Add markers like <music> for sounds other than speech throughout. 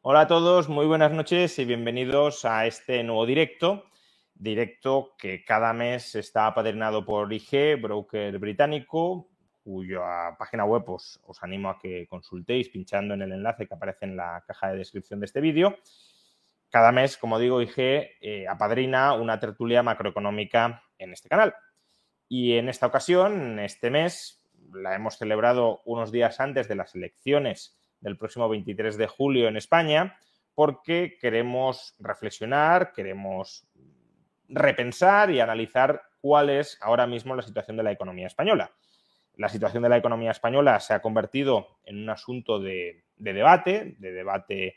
Hola a todos, muy buenas noches y bienvenidos a este nuevo directo. Directo que cada mes está apadrinado por IG, broker británico, cuya página web os, animo a que consultéis pinchando en el enlace que aparece en la caja de descripción de este vídeo. Cada mes, como digo, IG eh, apadrina una tertulia macroeconómica en este canal. Y en esta ocasión, este mes, la hemos celebrado unos días antes de las elecciones del próximo 23 de julio en España, porque queremos reflexionar, queremos repensar y analizar cuál es ahora mismo la situación de la economía española. La situación de la economía española se ha convertido en un asunto de, de debate, de debate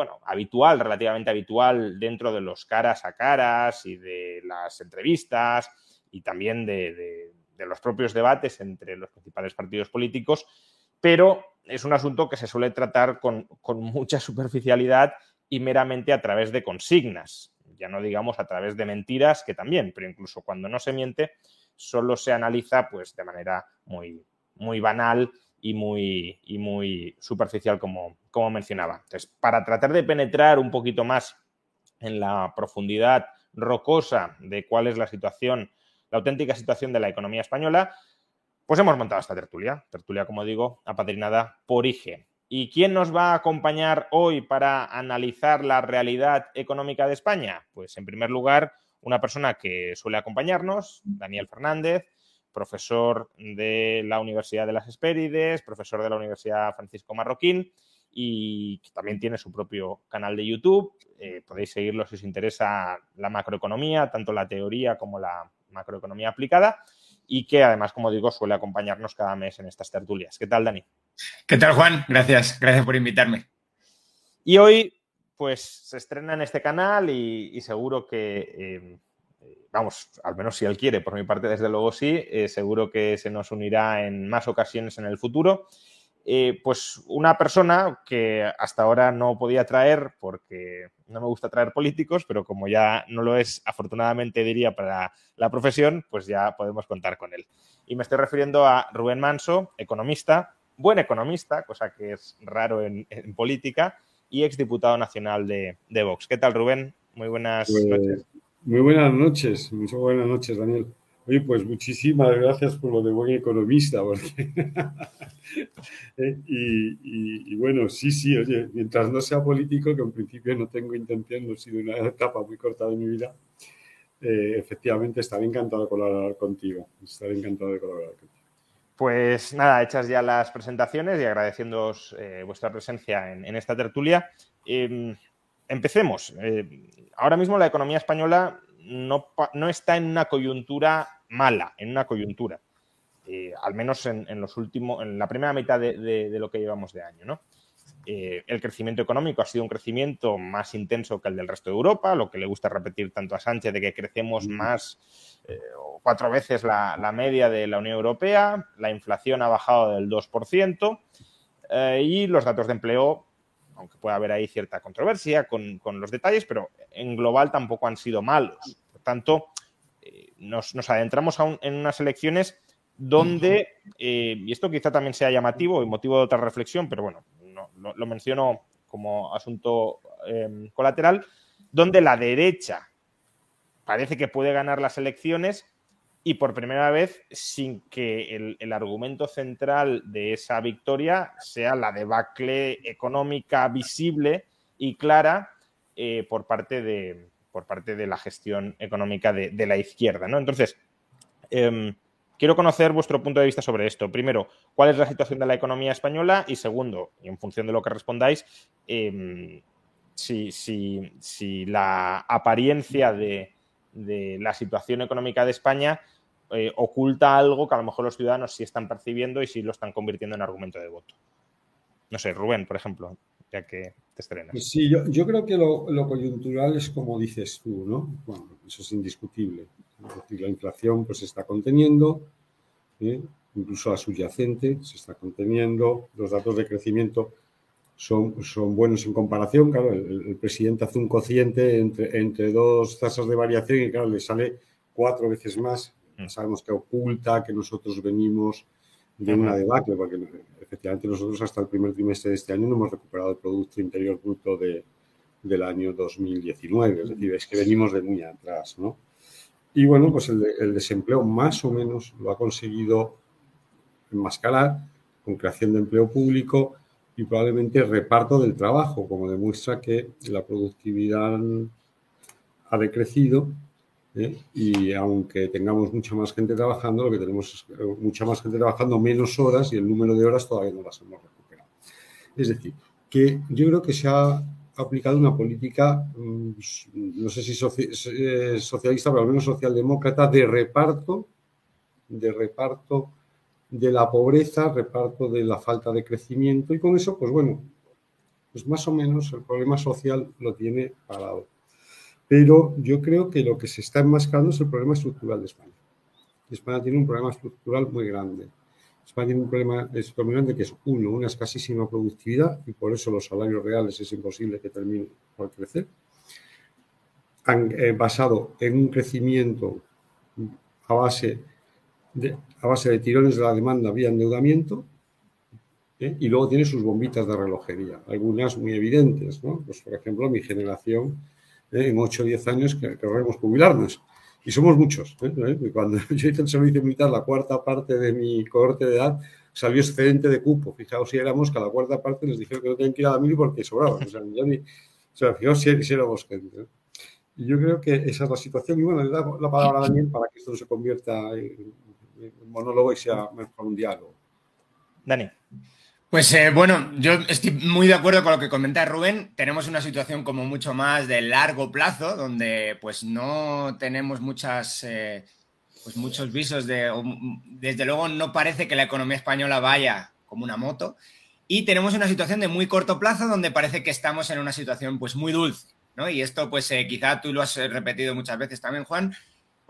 bueno, habitual, relativamente habitual dentro de los caras a caras y de las entrevistas y también de, los propios debates entre los principales partidos políticos, pero es un asunto que se suele tratar con, mucha superficialidad y meramente a través de consignas, ya no digamos a través de mentiras, que también, pero incluso cuando no se miente, solo se analiza pues de manera muy, banal y muy, y muy superficial, como, como mencionaba. Entonces, para tratar de penetrar un poquito más en la profundidad rocosa de cuál es la situación, la auténtica situación de la economía española, pues hemos montado esta tertulia. Tertulia, como digo, apadrinada por IGE. ¿Y quién nos va a acompañar hoy para analizar la realidad económica de España? Pues en primer lugar, una persona que suele acompañarnos, Daniel Fernández, profesor de la Universidad de las Hespérides, profesor de la Universidad Francisco Marroquín y también tiene su propio canal de YouTube. Eh, podéis seguirlo si os interesa la macroeconomía, tanto la teoría como la macroeconomía aplicada y que además, como digo, suele acompañarnos cada mes en estas tertulias. ¿Qué tal, Dani? ¿Qué tal, Juan? Gracias, gracias por invitarme. Y hoy, pues, se estrena en este canal y, seguro que... Eh, vamos, al menos si él quiere, por mi parte desde luego sí, eh, seguro que se nos unirá en más ocasiones en el futuro. Eh, pues una persona que hasta ahora no podía traer porque no me gusta traer políticos, pero como ya no lo es, afortunadamente diría para la profesión, pues ya podemos contar con él. Y me estoy refiriendo a Rubén Manso, economista, buen economista, cosa que es raro en, política, y exdiputado nacional de, de, Vox. ¿Qué tal, Rubén? Muy buenas pues, noches. Muy buenas noches, muchas buenas noches, Daniel. Oye, pues muchísimas gracias por lo de buen economista. <laughs> Eh, y, bueno, sí, sí, oye, mientras no sea político, que en principio no tengo intención, no ha sido una etapa muy corta de mi vida, eh, efectivamente estaré encantado de colaborar contigo. Estaré encantado de colaborar contigo. Pues nada, hechas ya las presentaciones y agradeciéndoos eh, vuestra presencia en, esta tertulia. Em, empecemos. Ahora mismo la economía española no, está en una coyuntura mala, en una coyuntura. Eh, al menos en, los últimos, en la primera mitad de, lo que llevamos de año. ¿no? Eh, el crecimiento económico ha sido un crecimiento más intenso que el del resto de Europa, lo que le gusta repetir tanto a Sánchez de que crecemos más o cuatro veces la, la, media de la Unión Europea, la inflación ha bajado del 2% y los datos de empleo aunque pueda haber ahí cierta controversia con, los detalles, pero en global tampoco han sido malos. Por tanto, eh, nos, adentramos en unas elecciones donde, eh, y esto quizá también sea llamativo y motivo de otra reflexión, pero bueno, lo, menciono como asunto em, colateral, donde la derecha parece que puede ganar las elecciones y por primera vez sin que el, argumento central de esa victoria sea la debacle económica visible y clara eh, por, parte de, por parte de la gestión económica de, la izquierda. ¿no? Entonces, em, quiero conocer vuestro punto de vista sobre esto. Primero, ¿cuál es la situación de la economía española? Y segundo, y en función de lo que respondáis, em, si, si la apariencia de de la situación económica de España eh, oculta algo que a lo mejor los ciudadanos sí están percibiendo y sí lo están convirtiendo en argumento de voto. No sé, Rubén, por ejemplo, ya que te estrenas. Pues sí, yo, creo que lo, coyuntural es como dices tú, ¿no? Bueno, eso es indiscutible. Es decir, la inflación pues se está conteniendo, ¿eh? incluso la subyacente se está conteniendo, los datos de crecimiento son, son buenos en comparación. Claro, el, presidente hace un cociente entre, entre dos tasas de variación y claro, le sale cuatro veces más. Mm. Sabemos que oculta que nosotros venimos de una debacle, porque efectivamente nosotros hasta el primer trimestre de este año no hemos recuperado el Producto Interior Bruto de, del año 2019, es decir, es que venimos de muy atrás, ¿no? Y bueno, pues el, el desempleo más o menos lo ha conseguido enmascarar con creación de empleo público y probablemente reparto del trabajo, como demuestra que la productividad ha decrecido ¿eh? y aunque tengamos mucha más gente trabajando, lo que tenemos es mucha más gente trabajando menos horas y el número de horas todavía no las hemos recuperado. Es decir, que yo creo que se ha aplicado una política, mm, no sé si socialista, pero al menos socialdemócrata, de reparto, de reparto de la pobreza, reparto de la falta de crecimiento y con eso, pues bueno, pues más o menos el problema social lo tiene parado. Pero yo creo que lo que se está enmascarando es el problema estructural de España. España tiene un problema estructural muy grande. España tiene un problema estructural que es, uno, una escasísima productividad y por eso los salarios reales es imposible que terminen por crecer. Eh, basado en un crecimiento a base a base de tirones de la demanda vía endeudamiento, ¿eh? y luego tiene sus bombitas de relojería, algunas muy evidentes, ¿no? Pues, por ejemplo, mi generación, ¿eh? en 8 o 10 años que querremos jubilarnos. Y somos muchos. ¿eh? Cuando <laughs> yo hice el servicio militar, la cuarta parte de mi cohorte de edad salió excedente de cupo. Fijaos si éramos que a la cuarta parte les dijeron que no tenían que ir a la porque sobraban. O sea, ni, o sea fijaos si, si éramos gente. Y yo creo que esa es la situación. Y bueno, le da la palabra a Daniel para que esto no se convierta en monólogo y sea mejor un diálogo. Dani. Pues eh, bueno, yo estoy muy de acuerdo con lo que comenta Rubén. Tenemos una situación como mucho más de largo plazo, donde pues no tenemos muchas, eh, pues muchos visos de, desde luego no parece que la economía española vaya como una moto. Y tenemos una situación de muy corto plazo, donde parece que estamos en una situación pues muy dulce, ¿no? Y esto pues eh, quizá tú lo has repetido muchas veces también, Juan,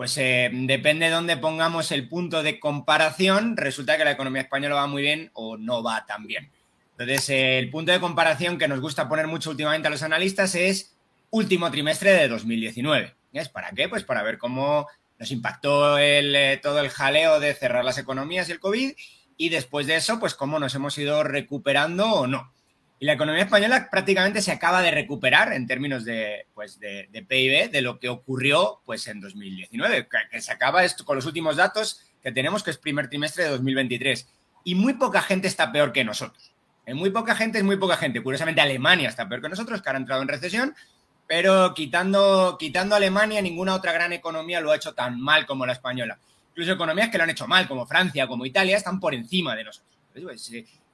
pues eh, depende de dónde pongamos el punto de comparación, resulta que la economía española va muy bien o no va tan bien. Entonces, eh, el punto de comparación que nos gusta poner mucho últimamente a los analistas es último trimestre de 2019. ¿Es para qué? Pues para ver cómo nos impactó eh, todo el jaleo de cerrar las economías y el COVID y después de eso, pues cómo nos hemos ido recuperando o no. Y la economía española prácticamente se acaba de recuperar en términos de, pues de, PIB de lo que ocurrió pues, en 2019, que, se acaba esto con los últimos datos que tenemos, que es primer trimestre de 2023. Y muy poca gente está peor que nosotros. En muy poca gente es muy poca gente. Curiosamente, Alemania está peor que nosotros, que ha entrado en recesión, pero quitando, quitando Alemania, ninguna otra gran economía lo ha hecho tan mal como la española. Incluso economías que lo han hecho mal, como Francia, como Italia, están por encima de nosotros.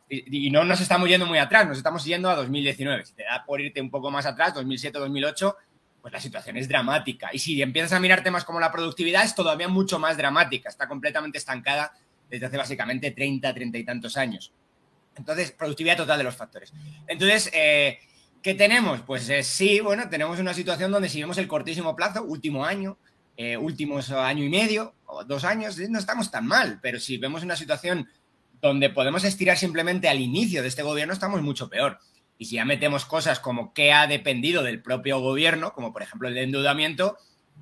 Y, no nos estamos yendo muy atrás, nos estamos yendo a 2019. Si te da por irte un poco más atrás, 2007, 2008, pues la situación es dramática. Y si empiezas a mirar temas como la productividad, es todavía mucho más dramática. Está completamente estancada desde hace básicamente 30, 30 y tantos años. Entonces, productividad total de los factores. Entonces, eh, ¿qué tenemos? Pues eh, sí, bueno, tenemos una situación donde si vemos el cortísimo plazo, último año, eh, últimos año y medio o dos años, no estamos tan mal, pero si vemos una situación donde podemos estirar simplemente al inicio de este gobierno, estamos mucho peor. Y si ya metemos cosas como que ha dependido del propio gobierno, como por ejemplo el endeudamiento,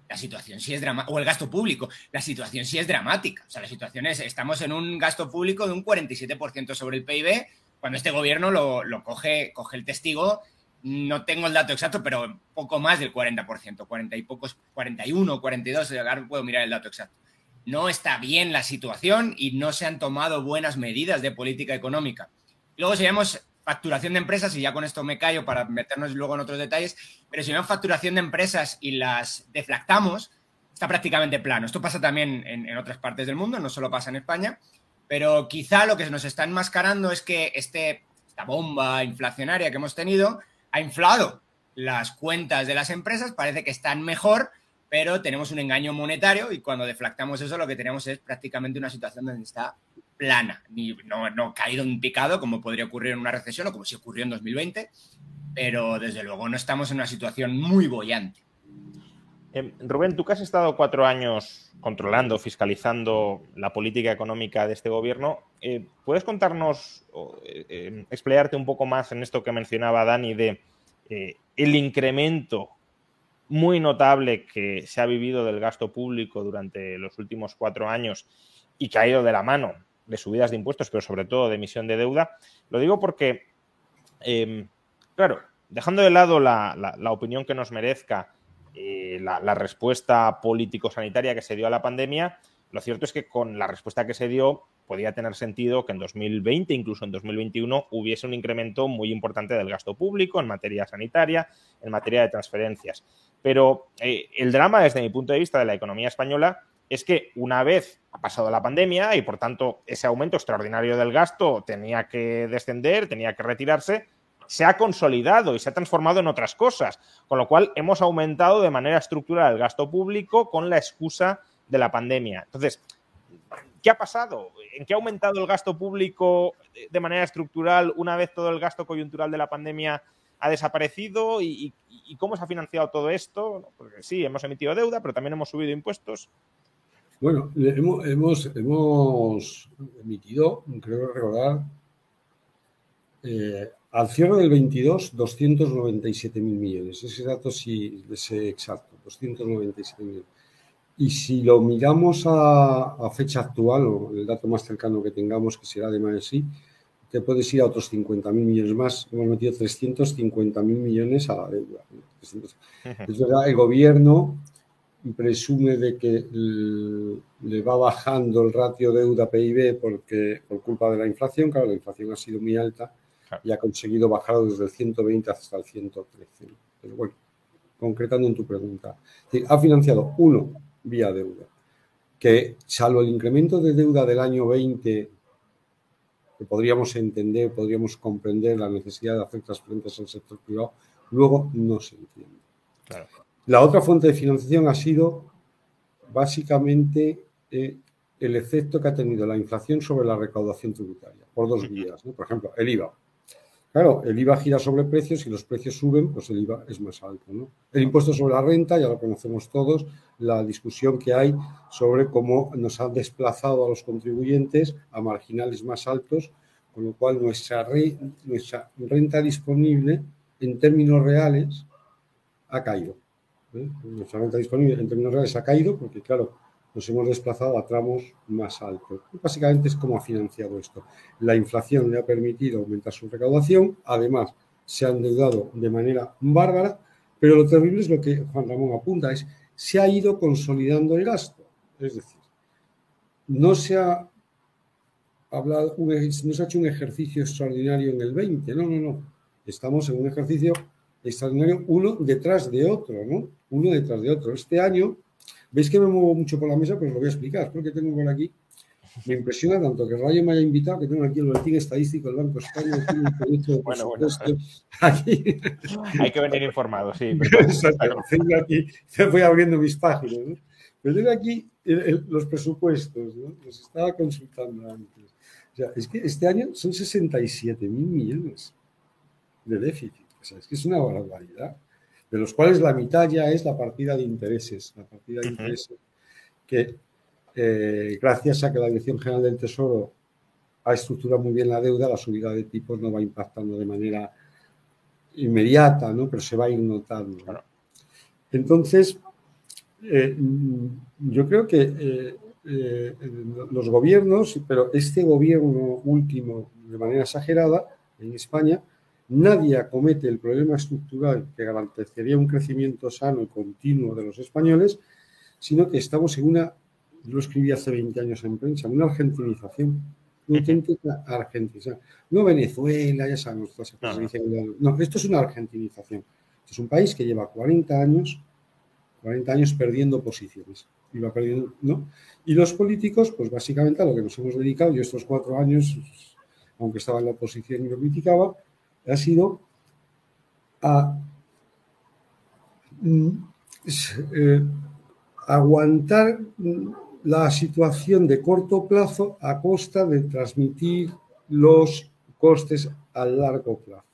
la situación sí es dramática, o el gasto público, la situación sí es dramática. O sea, la situación es, estamos en un gasto público de un 47% sobre el PIB, cuando este gobierno lo, coge, coge el testigo, no tengo el dato exacto, pero poco más del 40%, 40 y pocos, 41, 42, ahora puedo mirar el dato exacto no está bien la situación y no se han tomado buenas medidas de política económica. Luego, si facturación de empresas, y ya con esto me callo para meternos luego en otros detalles, pero si vemos facturación de empresas y las deflactamos, está prácticamente plano. Esto pasa también en, otras partes del mundo, no solo pasa en España, pero quizá lo que nos está enmascarando es que este, esta bomba inflacionaria que hemos tenido ha inflado las cuentas de las empresas, parece que están mejor, pero tenemos un engaño monetario y cuando deflactamos eso lo que tenemos es prácticamente una situación donde está plana, ni, no, no caído en picado como podría ocurrir en una recesión o como si ocurrió en 2020, pero desde luego no estamos en una situación muy bollante. Em, Rubén, tú que has estado cuatro años controlando, fiscalizando la política económica de este gobierno, eh, ¿puedes contarnos, o, eh, em, un poco más en esto que mencionaba Dani de eh, el incremento muy notable que se ha vivido del gasto público durante los últimos cuatro años y que ha ido de la mano de subidas de impuestos, pero sobre todo de emisión de deuda? Lo digo porque, em, claro, dejando de lado la, la opinión que nos merezca, eh, la, respuesta político-sanitaria que se dio a la pandemia, lo cierto es que con la respuesta que se dio podía tener sentido que en 2020, incluso en 2021, hubiese un incremento muy importante del gasto público en materia sanitaria, en materia de transferencias. Pero eh, el drama, desde mi punto de vista, de la economía española es que una vez ha pasado la pandemia y, por tanto, ese aumento extraordinario del gasto tenía que descender, tenía que retirarse, se ha consolidado y se ha transformado en otras cosas, con lo cual hemos aumentado de manera estructural el gasto público con la excusa de la pandemia. Entonces, ¿qué ha pasado? ¿En qué ha aumentado el gasto público de manera estructural una vez todo el gasto coyuntural de la pandemia ha desaparecido? ¿Y, cómo se ha financiado todo esto? Porque sí, hemos emitido deuda, pero también hemos subido impuestos. Bueno, hemos, emitido, creo recordar, eh, al cierre del 22, 297 mil millones. Ese dato sí es exacto, 297 millones. Y si lo miramos a, fecha actual, o el dato más cercano que tengamos, que será de mayo te puedes ir a otros 50 mil millones más. Hemos metido 350 mil millones a la deuda. Es verdad, el gobierno presume de que le va bajando el ratio deuda-PIB porque, por culpa de la inflación. Claro, la inflación ha sido muy alta y ha conseguido bajar desde el 120 hasta el 113. Pero bueno, concretando en tu pregunta, ha financiado uno vía deuda, que salvo el incremento de deuda del año 20, que podríamos entender, podríamos comprender la necesidad de hacer transferencias al sector privado, luego no se entiende. La otra fuente de financiación ha sido básicamente eh, el efecto que ha tenido la inflación sobre la recaudación tributaria, por dos vías. Por ejemplo, el IVA. Claro, el IVA gira sobre precios y los precios suben, pues el IVA es más alto. El impuesto sobre la renta, ya lo conocemos todos, la discusión que hay sobre cómo nos han desplazado a los contribuyentes a marginales más altos, con lo cual nuestra, nuestra renta disponible en términos reales ha caído. ¿eh? Nuestra renta disponible en términos reales ha caído porque, claro, nos hemos desplazado a tramos más altos. básicamente es cómo ha financiado esto. La inflación le ha permitido aumentar su recaudación, además se ha endeudado de manera bárbara, pero lo terrible es lo que Juan Ramón apunta, es se ha ido consolidando el gasto. Es decir, no se ha hablado, no se ha hecho un ejercicio extraordinario en el 20, no, no, no. Estamos en un ejercicio extraordinario uno detrás de otro, ¿no? Uno detrás de otro. Este año Veis que me muevo mucho por la mesa, pues lo voy a explicar. Porque tengo por aquí. Me impresiona tanto que Rayo me haya invitado que tengo aquí el boletín estadístico del Banco España. De bueno, bueno, aquí. Hay que venir informado, sí. <laughs> Exacto. aquí, voy abriendo mis páginas. ¿no? Pero tengo aquí los presupuestos, ¿no? los estaba consultando antes. O sea, es que este año son 67 mil millones de déficit. O sea, es que es una barbaridad de los cuales la mitad ya es la partida de intereses, la partida de intereses que eh, gracias a que la Dirección General del Tesoro ha estructurado muy bien la deuda, la subida de tipos no va impactando de manera inmediata, ¿no? pero se va a ir notando. Entonces, eh, yo creo que eh, los gobiernos, pero este gobierno último de manera exagerada en España, Nadie acomete el problema estructural que garantizaría un crecimiento sano y continuo de los españoles, sino que estamos en una, lo escribí hace 20 años en prensa, una argentinización, una auténtica argentinización. No Venezuela, ya sabemos, no, esto es una argentinización. es un país que lleva 40 años, 40 años perdiendo posiciones. Iba perdiendo, ¿no? Y los políticos, pues básicamente a lo que nos hemos dedicado, yo estos cuatro años, aunque estaba en la oposición y lo criticaba, ha sido a mm, eh, aguantar la situación de corto plazo a costa de transmitir los costes a largo plazo.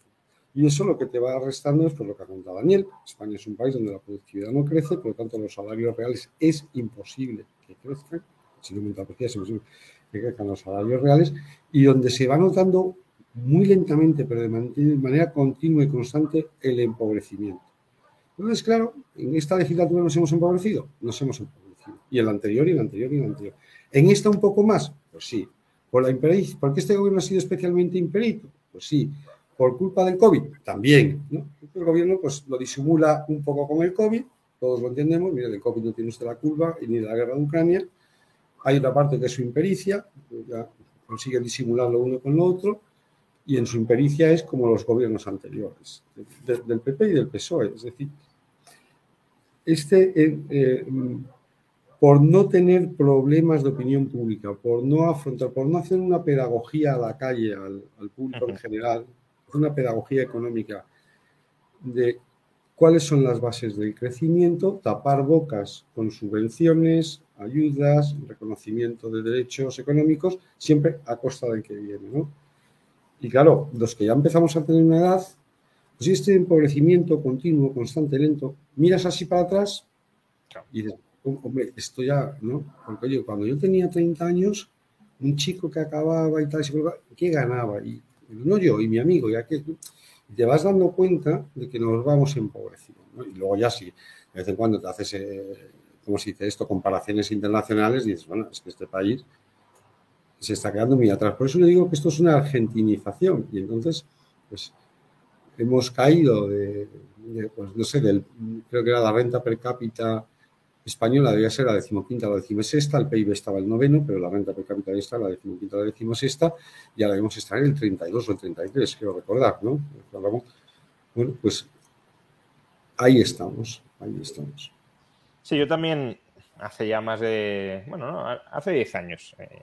Y eso lo que te va restando es por lo que ha contado Daniel. España es un país donde la productividad no crece, por lo tanto los salarios reales es imposible que crezcan. Si no imposible que crezcan los salarios reales. Y donde se va notando muy lentamente, pero de manera continua y constante, el empobrecimiento. Entonces, claro, en esta legislatura nos hemos empobrecido, nos hemos empobrecido. Y en la anterior, y en la anterior, y en la anterior. En esta un poco más, pues sí. Por la impericia, ¿Por qué este gobierno ha sido especialmente imperito? Pues sí. Por culpa del COVID, también. El gobierno pues, lo disimula un poco con el COVID, todos lo entendemos. Mire, el COVID no tiene usted la culpa, ni la guerra de Ucrania. Hay otra parte que es su impericia, ya consiguen disimularlo uno con lo otro y en su impericia es como los gobiernos anteriores, del PP y del PSOE. Es decir, este, eh, eh, por no tener problemas de opinión pública, por no afrontar, por no hacer una pedagogía a la calle, al, público en general, una pedagogía económica de cuáles son las bases del crecimiento, tapar bocas con subvenciones, ayudas, reconocimiento de derechos económicos, siempre a costa del que viene, ¿no? Y claro, los que ya empezamos a tener una edad, pues este empobrecimiento continuo, constante, lento, miras así para atrás y dices, hombre, esto ya, ¿no? Porque oye, cuando yo tenía 30 años, un chico que acababa y tal, ¿qué ganaba? Y no yo, y mi amigo, ya que te vas dando cuenta de que nos vamos empobreciendo. ¿no? Y luego ya sí, de vez en cuando te haces, eh, ¿cómo se dice esto? Comparaciones internacionales y dices, bueno, es que este país se está quedando muy atrás. Por eso le digo que esto es una argentinización y entonces, pues, hemos caído de, pues, no sé, del, creo que era la renta per cápita española debía ser la decimoquinta o la decimosexta, el PIB estaba el noveno, pero la renta per cápita está la decimoquinta o la decimosexta, y ahora debemos estar en el 32 o el 33, quiero recordar, ¿no? Bueno, pues ahí estamos, ahí estamos. Sí, yo también hace ya más de, bueno, no, hace 10 años. Eh,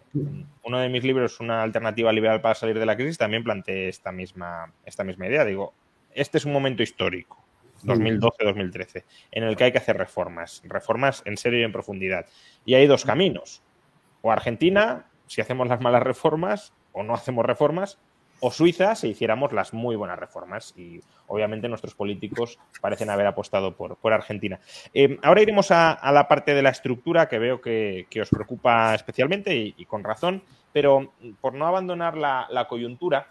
uno de mis libros, Una alternativa liberal para salir de la crisis, también planteé esta misma, esta misma idea. Digo, este es un momento histórico, 2012-2013, en el que hay que hacer reformas, reformas en serio y en profundidad. Y hay dos caminos. O Argentina, si hacemos las malas reformas, o no hacemos reformas, o Suiza si hiciéramos las muy buenas reformas. Y obviamente nuestros políticos parecen haber apostado por, por Argentina. Eh, ahora iremos a, la parte de la estructura que veo que, os preocupa especialmente y, con razón, pero por no abandonar la, coyuntura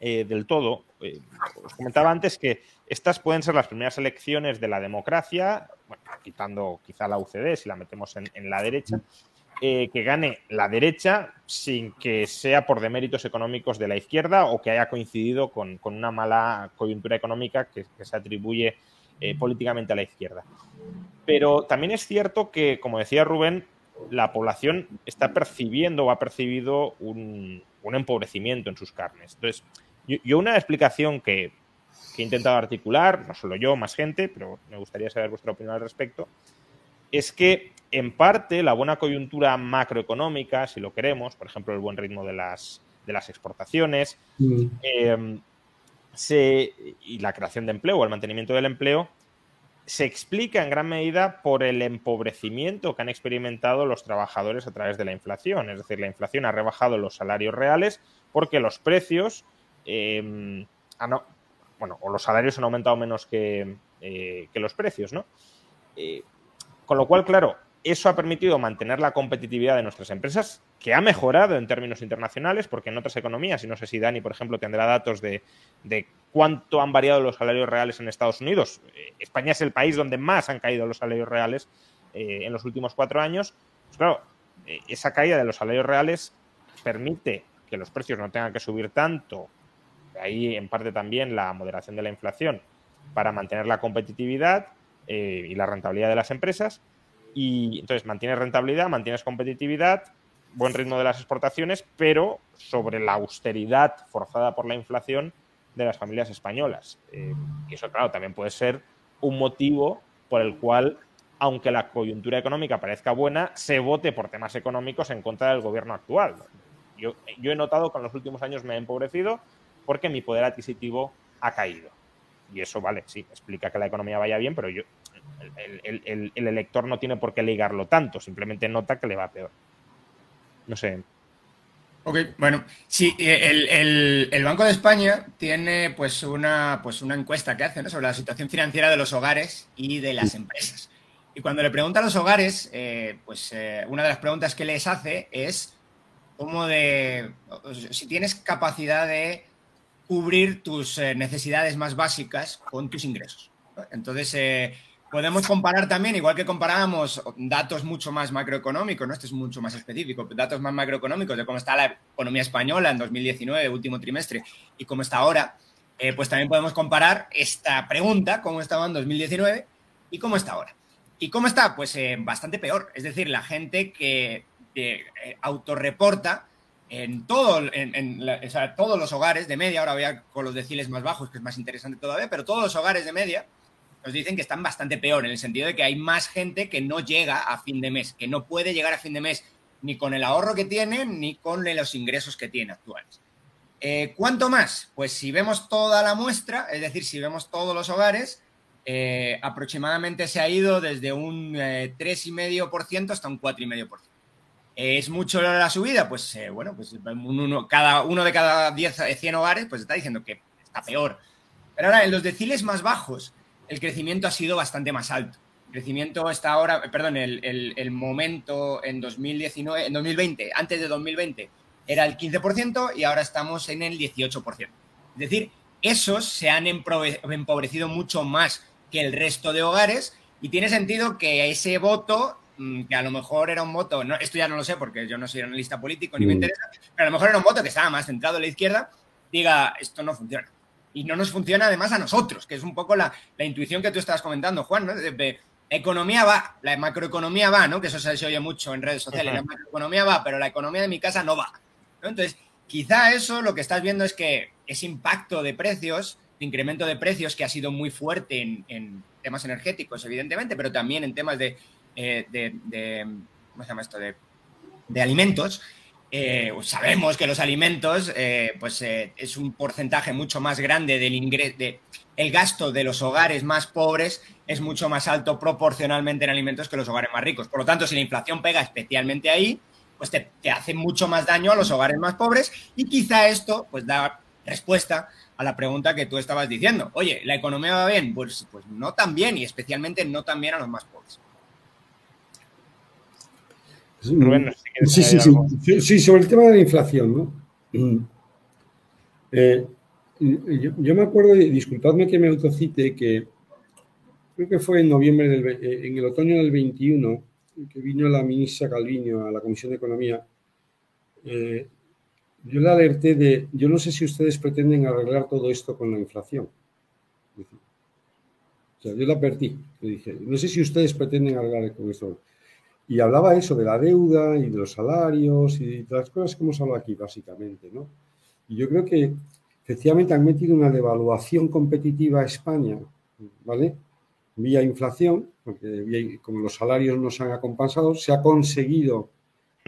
eh, del todo, eh, os comentaba antes que estas pueden ser las primeras elecciones de la democracia, quitando quizá la UCD si la metemos en la derecha, eh, que gane la derecha sin que sea por deméritos económicos de la izquierda o que haya coincidido con, una mala coyuntura económica que, se atribuye eh, políticamente a la izquierda. Pero también es cierto que, como decía Rubén, la población está percibiendo o ha percibido un, empobrecimiento en sus carnes. Entonces, yo, una explicación que, que he intentado articular, no solo yo, más gente, pero me gustaría saber vuestra opinión al respecto, es que en parte la buena coyuntura macroeconómica, si lo queremos, por ejemplo, el buen ritmo de las, de las exportaciones mm. em, y la creación de empleo o el mantenimiento del empleo, se explica en gran medida por el empobrecimiento que han experimentado los trabajadores a través de la inflación. Es decir, la inflación ha rebajado los salarios reales porque los precios, em, bueno, o los salarios han aumentado menos que, eh, que los precios, ¿no? Eh, con lo cual, claro, eso ha permitido mantener la competitividad de nuestras empresas, que ha mejorado en términos internacionales, porque en otras economías, y no sé si Dani, por ejemplo, tendrá datos de, cuánto han variado los salarios reales en Estados Unidos. Eh, España es el país donde más han caído los salarios reales eh, en los últimos cuatro años. Pues claro, eh, esa caída de los salarios reales permite que los precios no tengan que subir tanto, de ahí en parte también la moderación de la inflación, para mantener la competitividad y la rentabilidad de las empresas y entonces mantienes rentabilidad, mantienes competitividad, buen ritmo de las exportaciones, pero sobre la austeridad forzada por la inflación de las familias españolas. Eh, y eso, claro, también puede ser un motivo por el cual, aunque la coyuntura económica parezca buena, se vote por temas económicos en contra del gobierno actual. Yo, yo he notado que en los últimos años me he empobrecido porque mi poder adquisitivo ha caído. Y eso, vale, sí, explica que la economía vaya bien, pero yo el, elector no tiene por qué ligarlo tanto, simplemente nota que le va peor. No sé. Ok, bueno, sí, eh, el, Banco de España tiene pues una, pues una encuesta que hace sobre la situación financiera de los hogares y de las empresas. Y cuando le pregunta a los hogares, eh, pues eh, una de las preguntas que les hace es cómo de, si tienes capacidad de cubrir tus necesidades más básicas con tus ingresos. Entonces, Podemos comparar también, igual que comparábamos datos mucho más macroeconómicos, ¿no? Este es mucho más específico, datos más macroeconómicos de cómo está la economía española en 2019, último trimestre, y cómo está ahora, eh, pues también podemos comparar esta pregunta, cómo estaba en 2019 y cómo está ahora. ¿Y cómo está? Pues eh, bastante peor. Es decir, la gente que eh, autorreporta en, todo, en, todos los hogares de media, ahora voy a con los deciles más bajos, que es más interesante todavía, pero todos los hogares de media nos dicen que están bastante peor, en el sentido de que hay más gente que no llega a fin de mes, que no puede llegar a fin de mes ni con el ahorro que tiene, ni con los ingresos que tiene actuales. Eh, ¿Cuánto más? Pues si vemos toda la muestra, es decir, si vemos todos los hogares, eh, aproximadamente se ha ido desde un eh, 3,5% hasta un 4,5%. ¿Es mucho la subida? Pues eh, bueno, pues uno, cada, uno de cada 10, 100 hogares pues está diciendo que está peor. Pero ahora, en los deciles más bajos, el crecimiento ha sido bastante más alto. El crecimiento está ahora, perdón, el, momento en 2019, en 2020, antes de 2020, era el 15% y ahora estamos en el 18%. Es decir, esos se han empobrecido mucho más que el resto de hogares y tiene sentido que ese voto, mm, que a lo mejor era un voto, no, esto ya no lo sé porque yo no soy analista político ni me mm. interesa, pero a lo mejor era un voto que estaba más centrado en la izquierda, diga, esto no funciona y no nos funciona además a nosotros, que es un poco la, intuición que tú estabas comentando, Juan, ¿no? la economía va, la macroeconomía va, ¿no? Que eso se oye mucho en redes sociales, la macroeconomía va, pero la economía de mi casa no va. Entonces, quizá eso lo que estás viendo es que ese impacto de precios, de incremento de precios que ha sido muy fuerte en, temas energéticos, evidentemente, pero también en temas de, eh, de, ¿cómo se llama esto? de alimentos, eh, sabemos que los alimentos eh, pues, eh, es un porcentaje mucho más grande del ingreso, de, el gasto de los hogares más pobres es mucho más alto proporcionalmente en alimentos que los hogares más ricos. Por lo tanto, si la inflación pega especialmente ahí, pues te, hace mucho más daño a los hogares más pobres y quizá esto pues da respuesta a la pregunta que tú estabas diciendo. Oye, ¿la economía va bien? Pues, pues no tan bien y especialmente no tan bien a los más pobres. Sí, sí, sí, sí, sobre el tema de la inflación, ¿no? Mm. <clears throat> Eh, yo, me acuerdo, disculpadme que me autocite, que creo que fue en noviembre, del, eh, en el otoño del 21, que vino la ministra Calviño a la Comisión de Economía, eh, yo le alerté de, yo no sé si ustedes pretenden arreglar todo esto con la inflación. O sea, yo le advertí, le dije, no sé si ustedes pretenden arreglar con esto. Y hablaba eso de la deuda y de los salarios y de las cosas que hemos hablado aquí, básicamente, ¿no? Y yo creo que efectivamente han metido una devaluación competitiva a España, ¿vale? Vía inflación, porque como los salarios no se han acompasado, se ha conseguido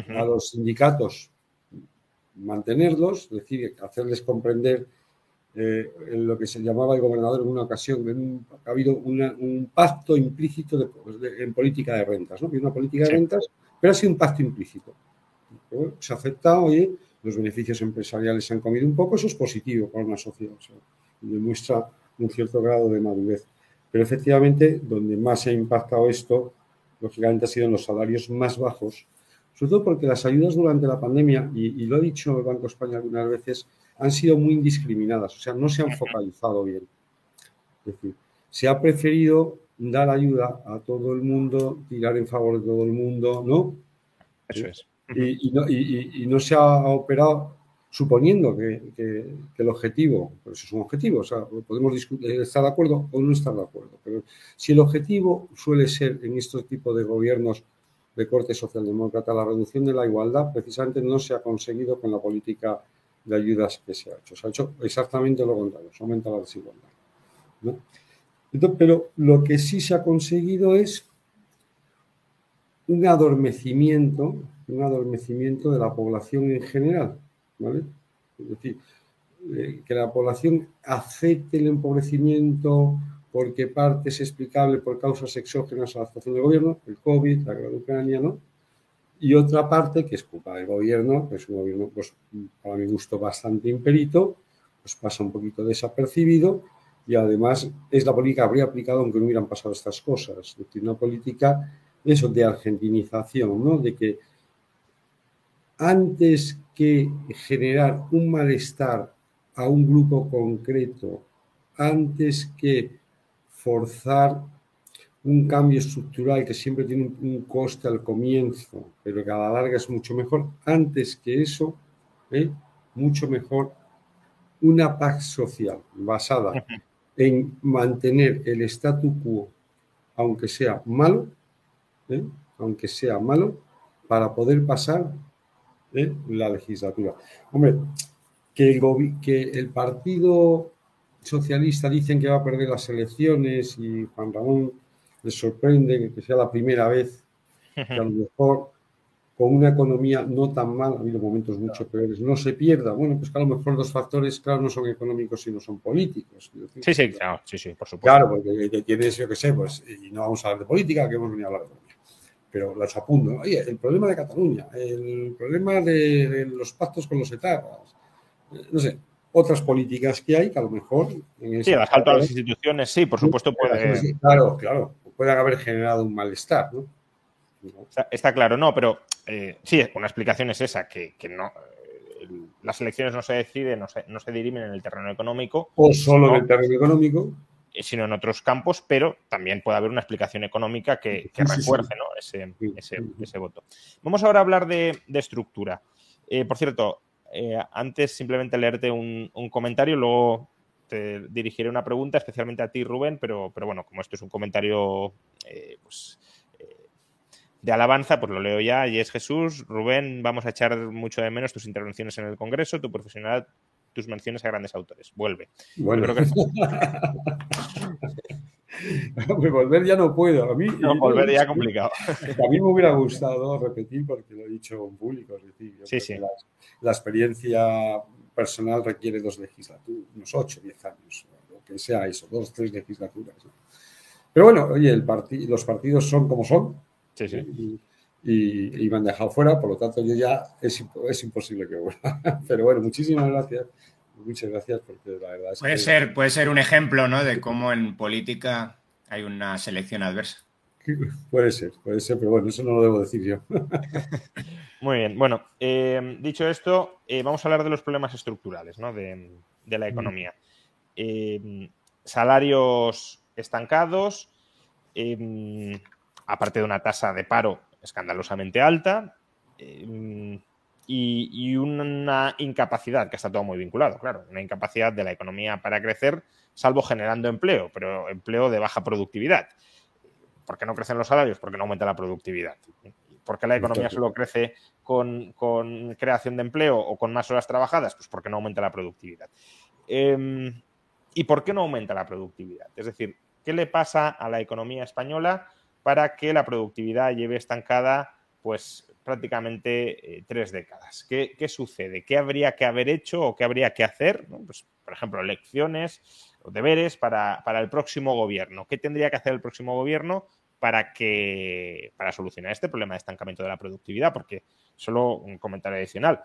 a los sindicatos mantenerlos, es decir, hacerles comprender eh, lo que se llamaba el gobernador en una ocasión, ha habido un pacto implícito en política de rentas, ¿no? una política de rentas, pero ha sido un pacto implícito. se ha aceptado, oye, los beneficios empresariales se han comido un poco, eso es positivo para una sociedad, demuestra un cierto grado de madurez. Pero efectivamente, donde más se ha impactado esto, lógicamente ha sido en los salarios más bajos, sobre todo porque las ayudas durante la pandemia, y, y lo ha dicho el Banco España algunas veces, han sido muy indiscriminadas, o sea, no se han focalizado bien. Es decir, se ha preferido dar ayuda a todo el mundo, tirar en favor de todo el mundo, ¿no? Eso es. Y, no, se ha operado suponiendo que, el objetivo, pues es un objetivo, o sea, podemos estar de acuerdo o no estar de acuerdo, pero si el objetivo suele ser en este tipo de gobiernos de corte socialdemócrata la reducción de la igualdad, precisamente no se ha conseguido con la política de ayudas que se ha hecho. Se ha hecho exactamente lo contrario, se aumenta la desigualdad. pero lo que sí se ha conseguido es un adormecimiento, un adormecimiento de la población en general. Es decir, eh, que la población acepte el empobrecimiento porque parte es explicable por causas exógenas a la actuación del gobierno, el COVID, la guerra de Ucrania, ¿no? Y otra parte que es culpa del gobierno, que es un gobierno, pues, para mi gusto, bastante imperito, pues pasa un poquito desapercibido y además es la política que habría aplicado aunque no hubieran pasado estas cosas. Es decir, una política eso de argentinización, ¿no? De que antes que generar un malestar a un grupo concreto, antes que forzar un cambio estructural que siempre tiene un, coste al comienzo, pero que a la larga es mucho mejor, antes que eso, ¿eh? mucho mejor una paz social basada en mantener el statu quo, aunque sea malo, ¿eh? aunque sea malo, para poder pasar ¿eh? la legislatura. Hombre, que el, que el Partido Socialista dicen que va a perder las elecciones y Juan Ramón les sorprende que sea la primera vez que a lo mejor con una economía no tan mal, ha habido momentos mucho peores, no se pierda. Bueno, pues que a lo mejor los factores, claro, no son económicos, sino son políticos. Sí, sí, claro, sí, sí, por supuesto. Claro, porque tienes, yo qué sé, pues, y no vamos a hablar de política, que hemos venido a hablar de economía. Pero los apunto. Oye, el problema de Cataluña, el problema de, los pactos con los etapas, eh, no sé, otras políticas que hay que a lo mejor... En sí, el asalto a las instituciones, sí, por supuesto puede... Claro, claro, puede haber generado un malestar, ¿no? Está, claro, no, pero eh, sí, una explicación es esa, que, no, eh, las elecciones no se deciden, no se, no se dirimen en el terreno económico. O solo en el terreno económico. Eh, sino en otros campos, pero también puede haber una explicación económica que, refuerce ese, voto. Vamos ahora a hablar de, estructura. por cierto, antes simplemente leerte un, comentario, luego te dirigiré una pregunta, especialmente a ti, Rubén, pero, pero bueno, como esto es un comentario pues, de alabanza, pues lo leo ya, y es Jesús, Rubén, vamos a echar mucho de menos tus intervenciones en el Congreso, tu profesionalidad, tus menciones a grandes autores. Vuelve. Bueno. <laughs> volver ya no puedo. A mí, volver ya complicado. A mí me hubiera gustado repetir, porque lo he dicho en público, es decir, sí, sí. La, experiencia personal requiere dos legislaturas, unos ocho, diez años, lo que sea eso, dos, tres legislaturas. Pero bueno, oye, el los partidos son como son, y, me han dejado fuera, por lo tanto yo ya es, es imposible que vuelva. <laughs> Pero bueno, muchísimas gracias. Muchas gracias porque la verdad es puede que... Ser, puede ser un ejemplo ¿no? de cómo en política hay una selección adversa. <laughs> Puede ser, puede ser, pero bueno, eso no lo debo decir yo. <laughs> Muy bien, bueno, eh, dicho esto, eh, vamos a hablar de los problemas estructurales ¿no? de, la mm. economía. Eh, salarios estancados, aparte de una tasa de paro escandalosamente alta y, una incapacidad, que está todo muy vinculado, claro, una incapacidad de la economía para crecer, salvo generando empleo, pero empleo de baja productividad. ¿Por qué no crecen los salarios? Porque no aumenta la productividad. ¿Por qué la economía solo crece con, creación de empleo o con más horas trabajadas? Pues porque no aumenta la productividad. Em, ¿Y por qué no aumenta la productividad? Es decir, ¿qué le pasa a la economía española para que la productividad lleve estancada pues prácticamente eh, tres décadas. ¿Qué, sucede? ¿Qué habría que haber hecho o qué habría que hacer? Pues, por ejemplo, lecciones o deberes para, el próximo gobierno. ¿Qué tendría que hacer el próximo gobierno para, que, para solucionar este problema de estancamiento de la productividad? Porque solo un comentario adicional.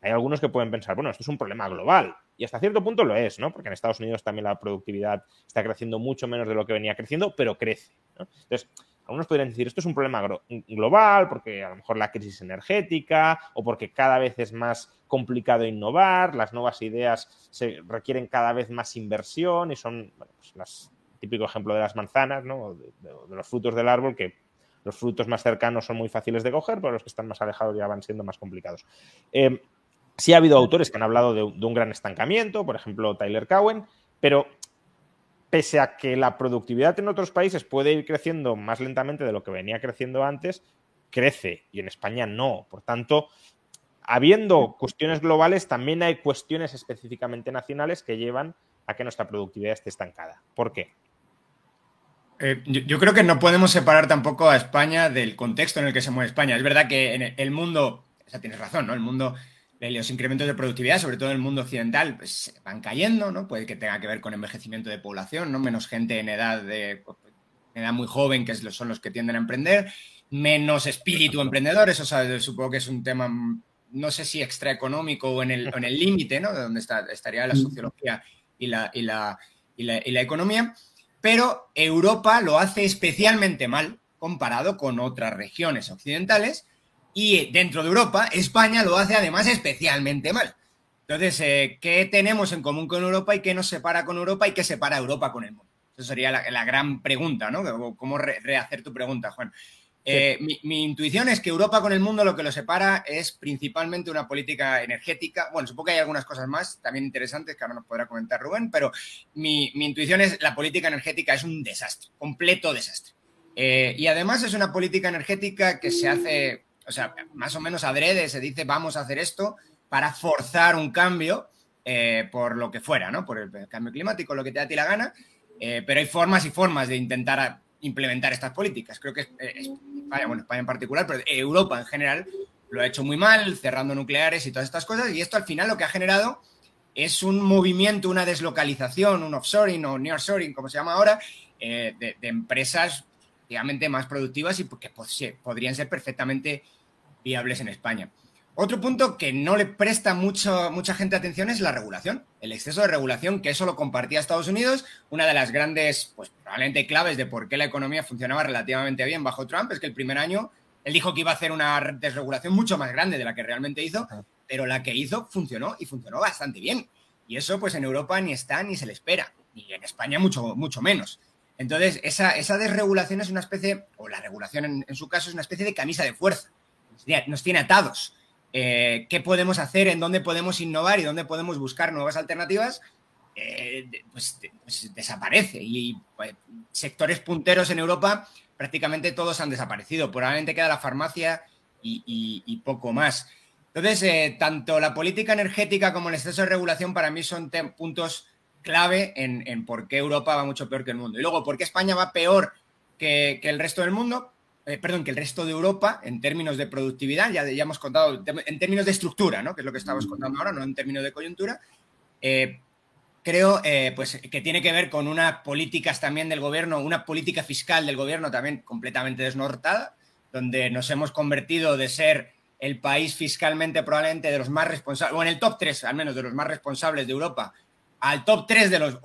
Hay algunos que pueden pensar, bueno, esto es un problema global. Y hasta cierto punto lo es, ¿no? Porque en Estados Unidos también la productividad está creciendo mucho menos de lo que venía creciendo, pero crece. Entonces, algunos podrían decir, esto es un problema global, porque a lo mejor la crisis energética o porque cada vez es más complicado innovar, las nuevas ideas se requieren cada vez más inversión y son bueno, pues típico ejemplo de las manzanas, ¿no? de, los frutos del árbol, que los frutos más cercanos son muy fáciles de coger, pero los que están más alejados ya van siendo más complicados. Eh, sí ha habido autores que han hablado de un gran estancamiento, por ejemplo, Tyler Cowen, pero pese a que la productividad en otros países puede ir creciendo más lentamente de lo que venía creciendo antes, crece y en España no. Por tanto, habiendo cuestiones globales, también hay cuestiones específicamente nacionales que llevan a que nuestra productividad esté estancada. ¿Por qué? Eh, yo, creo que no podemos separar tampoco a España del contexto en el que se mueve España. Es verdad que en el mundo, o sea, tienes razón, ¿no? El mundo los incrementos de productividad, sobre todo en el mundo occidental, pues van cayendo, ¿no? Puede que tenga que ver con envejecimiento de población, ¿no? Menos gente en edad de edad muy joven, que son los que tienden a emprender, menos espíritu emprendedor, eso supongo que es un tema, no sé si extraeconómico o en el límite, ¿no? De donde está, estaría la mm. sociología y la, y la, y la economía, pero Europa lo hace especialmente mal comparado con otras regiones occidentales y dentro de Europa, España lo hace además especialmente mal. Entonces, eh, ¿qué tenemos en común con Europa y qué nos separa con Europa y qué separa Europa con el mundo? Esa sería la, gran pregunta, ¿no? ¿Cómo rehacer tu pregunta, Juan? Eh, mi, intuición es que Europa con el mundo lo que lo separa es principalmente una política energética. Bueno, supongo que hay algunas cosas más también interesantes que ahora nos podrá comentar Rubén, pero mi, intuición es la política energética es un desastre, completo desastre. Eh, y además es una política energética que se hace o sea, más o menos adrede se dice vamos a hacer esto para forzar un cambio eh, por lo que fuera, ¿no? Por el cambio climático, lo que te da ti la gana, pero hay formas y formas de intentar implementar estas políticas. Creo que España, bueno, España en particular, pero Europa en general lo ha hecho muy mal, cerrando nucleares y todas estas cosas, y esto al final lo que ha generado es un movimiento, una deslocalización, un offshoring o nearshoring, como se llama ahora, eh, de, de, empresas más productivas y que podrían ser perfectamente viables en España. Otro punto que no le presta mucho, mucha gente atención es la regulación, el exceso de regulación, que eso lo compartía Estados Unidos. Una de las grandes, pues probablemente claves de por qué la economía funcionaba relativamente bien bajo Trump es que el primer año él dijo que iba a hacer una desregulación mucho más grande de la que realmente hizo, pero la que hizo funcionó y funcionó bastante bien. Y eso pues en Europa ni está ni se le espera, y en España mucho, mucho menos. Entonces, esa, desregulación es una especie, o la regulación en, su caso es una especie de camisa de fuerza. Nos tiene atados. Eh, ¿Qué podemos hacer? ¿En dónde podemos innovar y dónde podemos buscar nuevas alternativas? Eh, pues, pues, desaparece. Y pues, sectores punteros en Europa prácticamente todos han desaparecido. Probablemente queda la farmacia y, poco más. Entonces, eh, tanto la política energética como el exceso de regulación para mí son puntos clave en, por qué Europa va mucho peor que el mundo. Y luego, ¿por qué España va peor que, el resto del mundo? Eh, perdón, que el resto de Europa en términos de productividad, ya, ya hemos contado, en términos de estructura, ¿no? que es lo que estamos contando ahora, no en términos de coyuntura, eh, creo eh, pues, que tiene que ver con unas políticas también del gobierno, una política fiscal del gobierno también completamente desnortada, donde nos hemos convertido de ser el país fiscalmente probablemente de los más responsables, o en el top 3 al menos de los más responsables de Europa, al top 3 de los,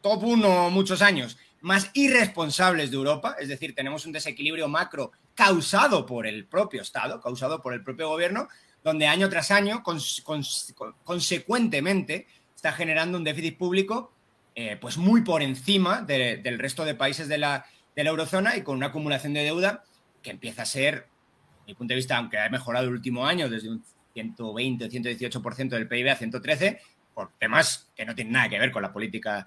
top 1 muchos años, más irresponsables de Europa, es decir, tenemos un desequilibrio macro causado por el propio Estado, causado por el propio gobierno, donde año tras año, consecuentemente, está generando un déficit público eh, pues muy por encima del resto de países de la, de la eurozona y con una acumulación de deuda que empieza a ser, desde mi punto de vista, aunque ha mejorado el último año desde un 120 o 118% del PIB a 113, por temas que no tienen nada que ver con la política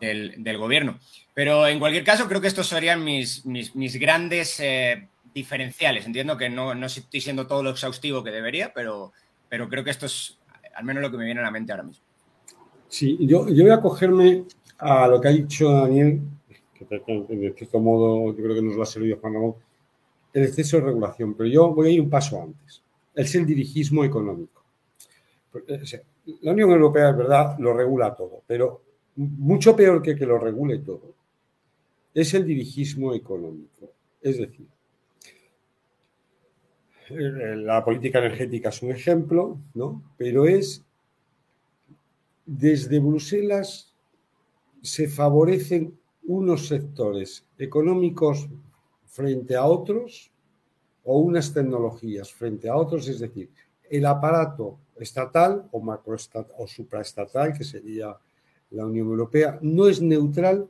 del, gobierno. Pero en cualquier caso, creo que estos serían mis, mis, grandes eh, diferenciales. Entiendo que no, no, estoy siendo todo lo exhaustivo que debería, pero, pero creo que esto es al menos lo que me viene a la mente ahora mismo. Sí, yo, yo voy a cogerme a lo que ha dicho Daniel, que de cierto modo yo creo que nos lo ha servido Juan Ramón, el exceso de regulación, pero yo voy a ir un paso antes. Es el dirigismo económico. La Unión Europea, es verdad, lo regula todo, pero mucho peor que que lo regule todo es el dirigismo económico. Es decir, la política energética es un ejemplo, ¿no? Pero es desde Bruselas se favorecen unos sectores económicos frente a otros o unas tecnologías frente a otros, es decir, el aparato estatal o macroestatal o supraestatal, que sería la Unión Europea, no es neutral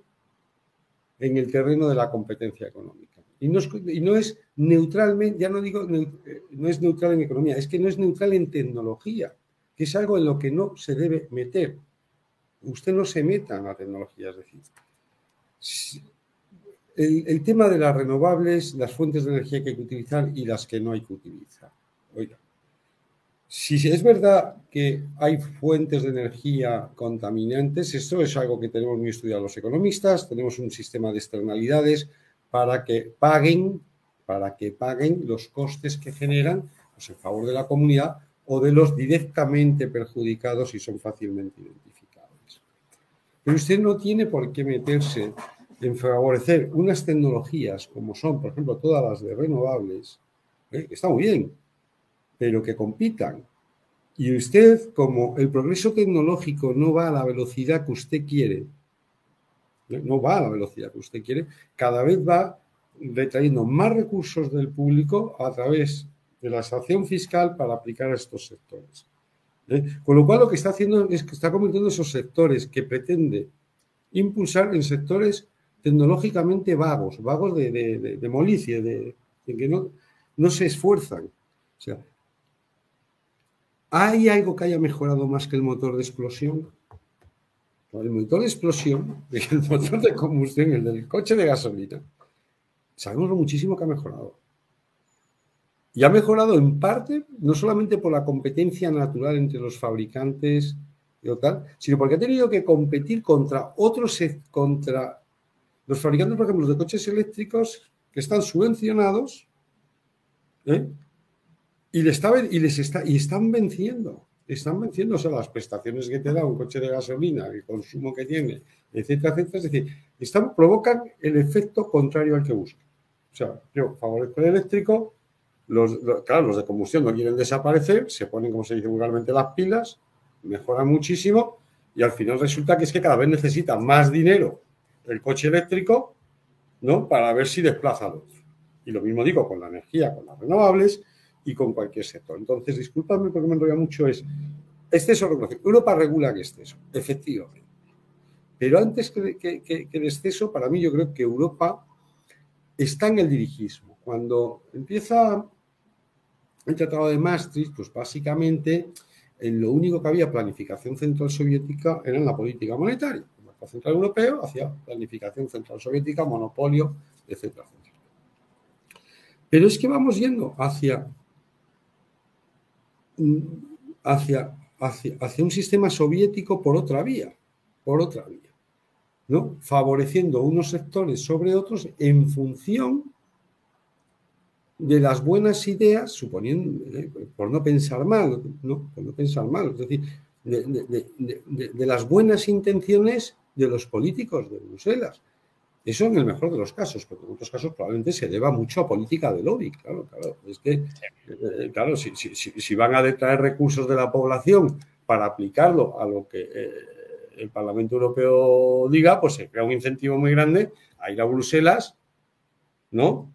en el terreno de la competencia económica. Y no es, neutralmente, ya no digo, eh, no es neutral en economía, es que no es neutral en tecnología, que es algo en lo que no se debe meter. Usted no se meta en la tecnología, es decir, el tema de las renovables, las fuentes de energía que hay que utilizar y las que no hay que utilizar. Oiga, si es verdad que hay fuentes de energía contaminantes, esto es algo que tenemos muy estudiado los economistas, tenemos un sistema de externalidades para que paguen, para que paguen los costes que generan pues, en favor de la comunidad o de los directamente perjudicados y son fácilmente identificables. Pero usted no tiene por qué meterse en favorecer unas tecnologías como son, por ejemplo, todas las de renovables, ¿eh? está muy bien, pero que compitan. Y usted, como el progreso tecnológico no va a la velocidad que usted quiere, ¿eh? no va a la velocidad que usted quiere, cada vez va retrayendo más recursos del público a través de la sanción fiscal para aplicar a estos sectores. ¿eh? Con lo cual lo que está haciendo es que está convirtiendo esos sectores que pretende impulsar en sectores tecnológicamente vagos, vagos de, de, de, molicie, de, que no, no se esfuerzan. O sea, ¿hay algo que haya mejorado más que el motor de explosión? El motor de explosión, <laughs> el motor de combustión, el del coche de gasolina, sabemos lo muchísimo que ha mejorado. Y ha mejorado en parte, no solamente por la competencia natural entre los fabricantes y tal, sino porque ha tenido que competir contra otros, contra los fabricantes, por ejemplo, de coches eléctricos que están subvencionados ¿eh? Y, les y, están venciendo. Están venciendo las prestaciones que te da un coche de gasolina, el consumo que tiene, etcétera, etcétera. Es decir, están, provocan el efecto contrario al que buscan. O sea, yo favorezco el eléctrico, los, claro, los de combustión no quieren desaparecer, se ponen, como se dice vulgarmente, las pilas, mejoran muchísimo y al final resulta que es que cada vez necesita más dinero el coche eléctrico, ¿no? Para ver si desplaza a otro. Y lo mismo digo con la energía, con las renovables y con cualquier sector. Entonces, discúlpame porque me enrolla mucho, es exceso de regulación. Europa regula que exceso, efectivamente. Pero antes que, que, el exceso, para mí yo creo que Europa está en el dirigismo. Cuando empieza el Tratado de Maastricht, pues básicamente en lo único que había planificación central soviética era en la política monetaria. El Banco Central Europeo hacía planificación central soviética, monopolio, etcétera. Pero es que vamos yendo hacia, hacia, hacia, hacia un sistema soviético por otra vía, por otra vía, ¿no? Favoreciendo unos sectores sobre otros en función de las buenas ideas, suponiendo, eh, por no pensar mal, ¿no? por no pensar mal, es decir, de, de, de, de, las buenas intenciones de los políticos de Bruselas. Eso en el mejor de los casos, porque en otros casos probablemente se deba mucho a política de lobby. Claro, claro. Es que, eh, claro, si, si, si, van a detraer recursos de la población para aplicarlo a lo que eh, el Parlamento Europeo diga, pues se crea un incentivo muy grande a ir a Bruselas, ¿no?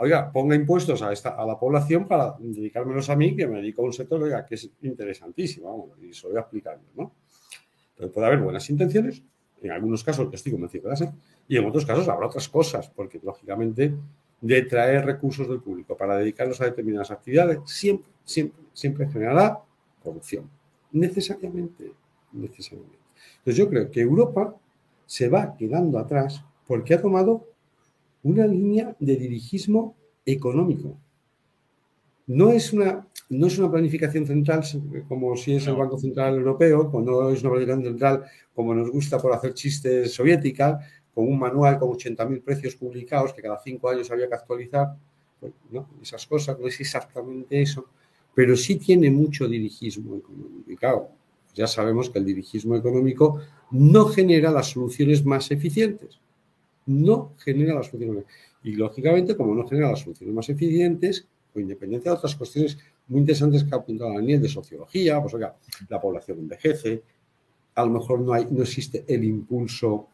oiga, ponga impuestos a, esta, a la población para dedicármelos a mí, que me dedico a un sector oiga, que es interesantísimo, vamos, y se lo voy a explicar, ¿no? Entonces puede haber buenas intenciones, en algunos casos estoy convencido que las y en otros casos habrá otras cosas, porque lógicamente detraer recursos del público para dedicarlos a determinadas actividades siempre, siempre, siempre generará corrupción. Necesariamente, necesariamente. Entonces yo creo que Europa se va quedando atrás porque ha tomado una línea de dirigismo económico. No es una, no es una planificación central como si es el Banco Central Europeo, o no es una planificación central como nos gusta por hacer chistes soviética, con un manual con 80.000 precios publicados que cada cinco años había que actualizar. Pues, ¿no? Esas cosas, no es exactamente eso, pero sí tiene mucho dirigismo económico. Y claro, ya sabemos que el dirigismo económico no genera las soluciones más eficientes no genera las soluciones. Y lógicamente, como no genera las soluciones más eficientes, o independiente de otras cuestiones muy interesantes que ha apuntado Daniel de sociología, pues oiga, la población envejece, a lo mejor no, hay, no existe el impulso,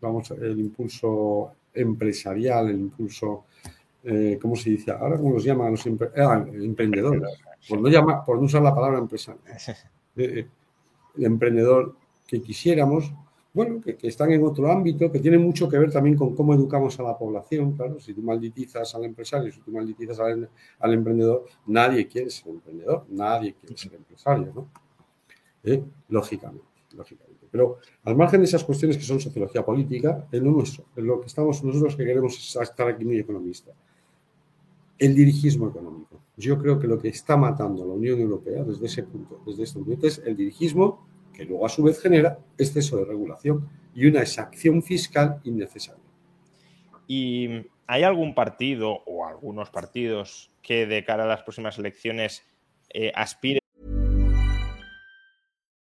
vamos, el impulso empresarial, el impulso, eh, ¿cómo se dice? Ahora, ¿cómo los llaman los ah, emprendedores? Por no, llama, por no usar la palabra empresario. <laughs> Eh, eh, el emprendedor que quisiéramos, bueno, que, están en otro ámbito, que tienen mucho que ver también con cómo educamos a la población, claro, si tú malditizas al empresario, si tú malditizas al, al emprendedor, nadie quiere ser emprendedor, nadie quiere ser empresario, ¿no? ¿Eh? Lógicamente, lógicamente. Pero al margen de esas cuestiones que son sociología política, en lo nuestro, en lo que estamos nosotros que queremos es estar aquí muy economista. El dirigismo económico. Yo creo que lo que está matando a la Unión Europea desde ese punto, desde este punto, es el dirigismo que luego a su vez genera exceso de regulación y una exacción fiscal innecesaria. ¿Y hay algún partido o algunos partidos que de cara a las próximas elecciones eh, aspiren?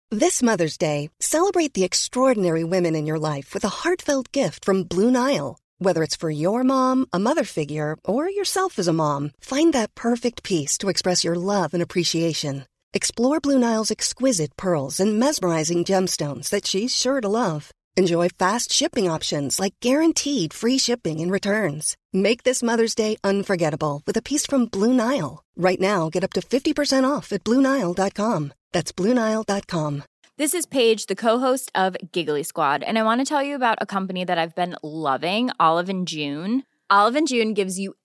This Mother's Day, celebrate the extraordinary women in your life with a heartfelt gift from Blue Nile. Whether it's for your mom, a mother figure, or yourself as a mom, find that perfect piece to express your love and appreciation. Explore Blue Nile's exquisite pearls and mesmerizing gemstones that she's sure to love. Enjoy fast shipping options like guaranteed free shipping and returns. Make this Mother's Day unforgettable with a piece from Blue Nile. Right now, get up to 50% off at BlueNile.com. That's BlueNile.com. This is Paige, the co-host of Giggly Squad, and I want to tell you about a company that I've been loving, Olive and June. Olive and June gives you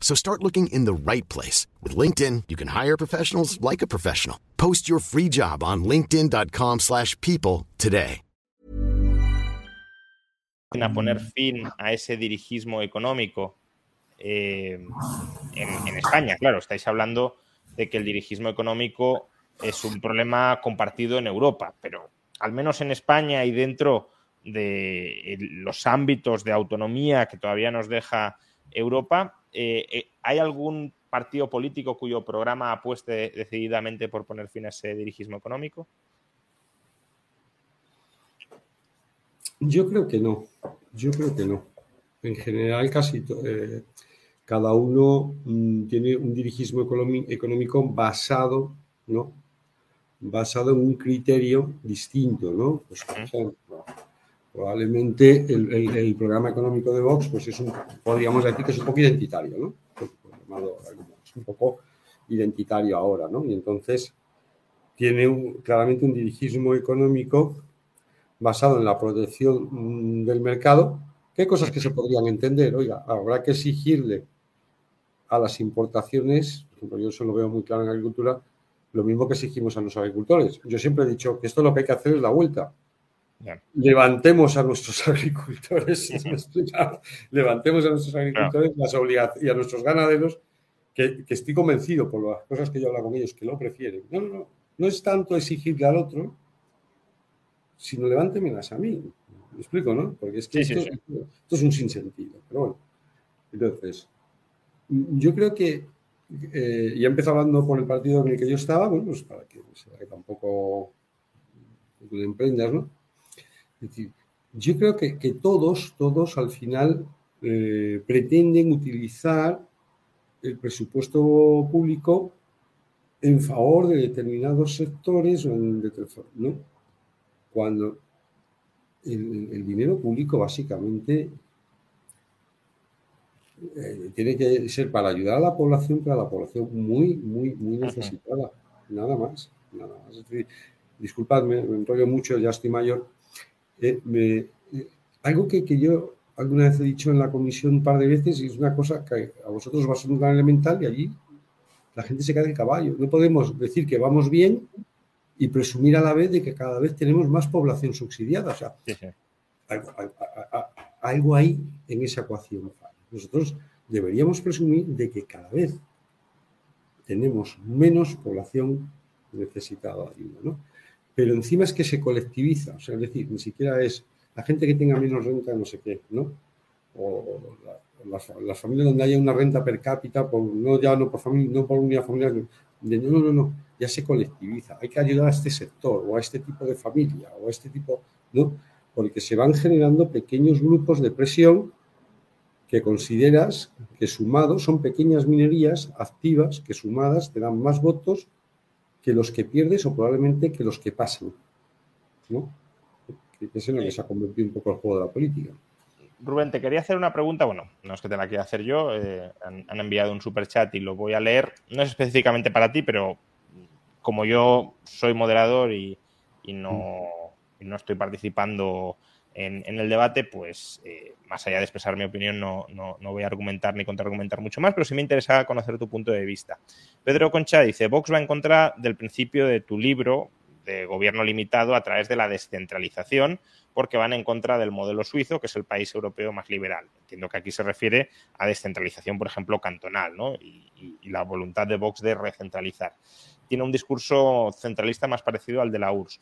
So start looking in the right place. With LinkedIn, you can hire professionals like a professional. Post your free job on linkedin.com slash people today. Poner fin a ese dirigismo económico eh, en, en España. Claro, estáis hablando de que el dirigismo económico es un problema compartido en Europa, pero al menos en España y dentro de eh, los ámbitos de autonomía que todavía nos deja Europa, eh, ¿hay algún partido político cuyo programa apueste decididamente por poner fin a ese dirigismo económico? Yo creo que no, yo creo que no. En general, casi eh, cada uno mm, tiene un dirigismo económico basado, ¿no? Basado en un criterio distinto, ¿no? Pues, por ejemplo, probablemente el, programa económico de Vox, pues es un, podríamos decir que es un poco identitario, ¿no? Es un poco identitario ahora, ¿no? Y entonces tiene claramente un dirigismo económico basado en la protección mm, del mercado, hay cosas que se podrían entender. Oiga, habrá que exigirle a las importaciones, por ejemplo, yo eso lo veo muy claro en agricultura, lo mismo que exigimos a los agricultores. Yo siempre he dicho que esto lo que hay que hacer es la vuelta. Yeah. Levantemos a nuestros <laughs> agricultores, levantemos a nuestros agricultores yeah. las obligaciones y a nuestros ganaderos, que, que, estoy convencido por las cosas que yo hablo con ellos, que lo prefieren. No, no, no. No es tanto exigirle al otro, sino levántemelas a mí. ¿Me explico, no? Porque es que sí, esto, sí, sí. esto, es un sinsentido. Pero bueno, entonces, yo creo que, eh, ya empezó hablando por el partido en el que yo estaba, bueno, pues para que, para que tampoco emprendas, ¿no? Es decir, yo creo que, que todos, todos al final eh, pretenden utilizar el presupuesto público en favor de determinados sectores o en ¿no? Cuando el, el dinero público básicamente eh, tiene que ser para ayudar a la población, pero a la población muy, muy, muy necesitada. Nada más, nada más. Es decir, disculpadme, me enrollo mucho, ya estoy mayor. Eh, me, eh, algo que, que, yo alguna vez he dicho en la comisión un par de veces y es una cosa que a vosotros os va a ser tan elemental y allí la gente se cae de caballo. No podemos decir que vamos bien y presumir a la vez de que cada vez tenemos más población subsidiada. O sea, sí, sí. Algo, algo, hay en esa ecuación. Nosotros deberíamos presumir de que cada vez tenemos menos población necesitada de ayuda, ¿no? Pero encima es que se colectiviza, o sea, es decir, ni siquiera es la gente que tenga menos renta, no sé qué, ¿no? O la, las, las, familias donde haya una renta per cápita, por, no ya no por familia, no por unidad familiar, de, no, no, no, ya se colectiviza. Hay que ayudar a este sector o a este tipo de familia o a este tipo, ¿no? Porque se van generando pequeños grupos de presión que consideras que sumados son pequeñas minerías activas que sumadas te dan más votos que los que pierdes o probablemente que los que pasan. ¿no? Es en lo que se ha convertido un poco el juego de la política. Rubén, te quería hacer una pregunta. Bueno, no es que te la quiera hacer yo. Eh, han, enviado un super chat y lo voy a leer. No es específicamente para ti, pero como yo soy moderador y, no, no, estoy participando en, el debate, pues eh, más allá de expresar mi opinión, no, no, voy a argumentar ni contraargumentar mucho más, pero sí me interesa conocer tu punto de vista. Pedro Concha dice: Vox va en contra del principio de tu libro de gobierno limitado a través de la descentralización porque van en contra del modelo suizo, que es el país europeo más liberal. Entiendo que aquí se refiere a descentralización, por ejemplo, cantonal, ¿no? y, la voluntad de Vox de recentralizar. Tiene un discurso centralista más parecido al de la URSS.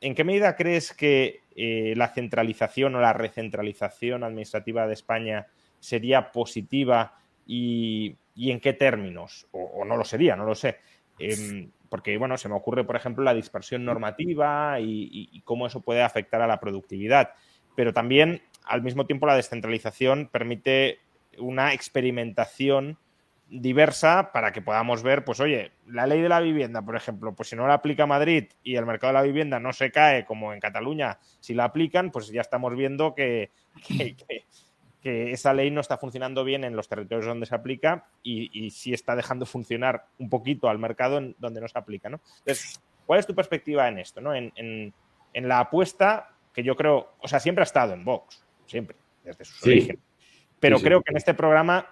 ¿En qué medida crees que eh, la centralización o la recentralización administrativa de España sería positiva y, en qué términos? O, no lo sería, no lo sé. Em, porque, bueno, se me ocurre, por ejemplo, la dispersión normativa y, cómo eso puede afectar a la productividad. Pero también, al mismo tiempo, la descentralización permite una experimentación diversa para que podamos ver, pues oye, la ley de la vivienda, por ejemplo, pues si no la aplica Madrid y el mercado de la vivienda no se cae como en Cataluña, si la aplican, pues ya estamos viendo que, <laughs> que esa ley no está funcionando bien en los territorios donde se aplica y, y sí está dejando funcionar un poquito al mercado en donde no se aplica. ¿no? Entonces, ¿cuál es tu perspectiva en esto? ¿no? En, en, la apuesta que yo creo, o sea, siempre ha estado en Vox, siempre, desde sus orígenes. Pero creo que en este programa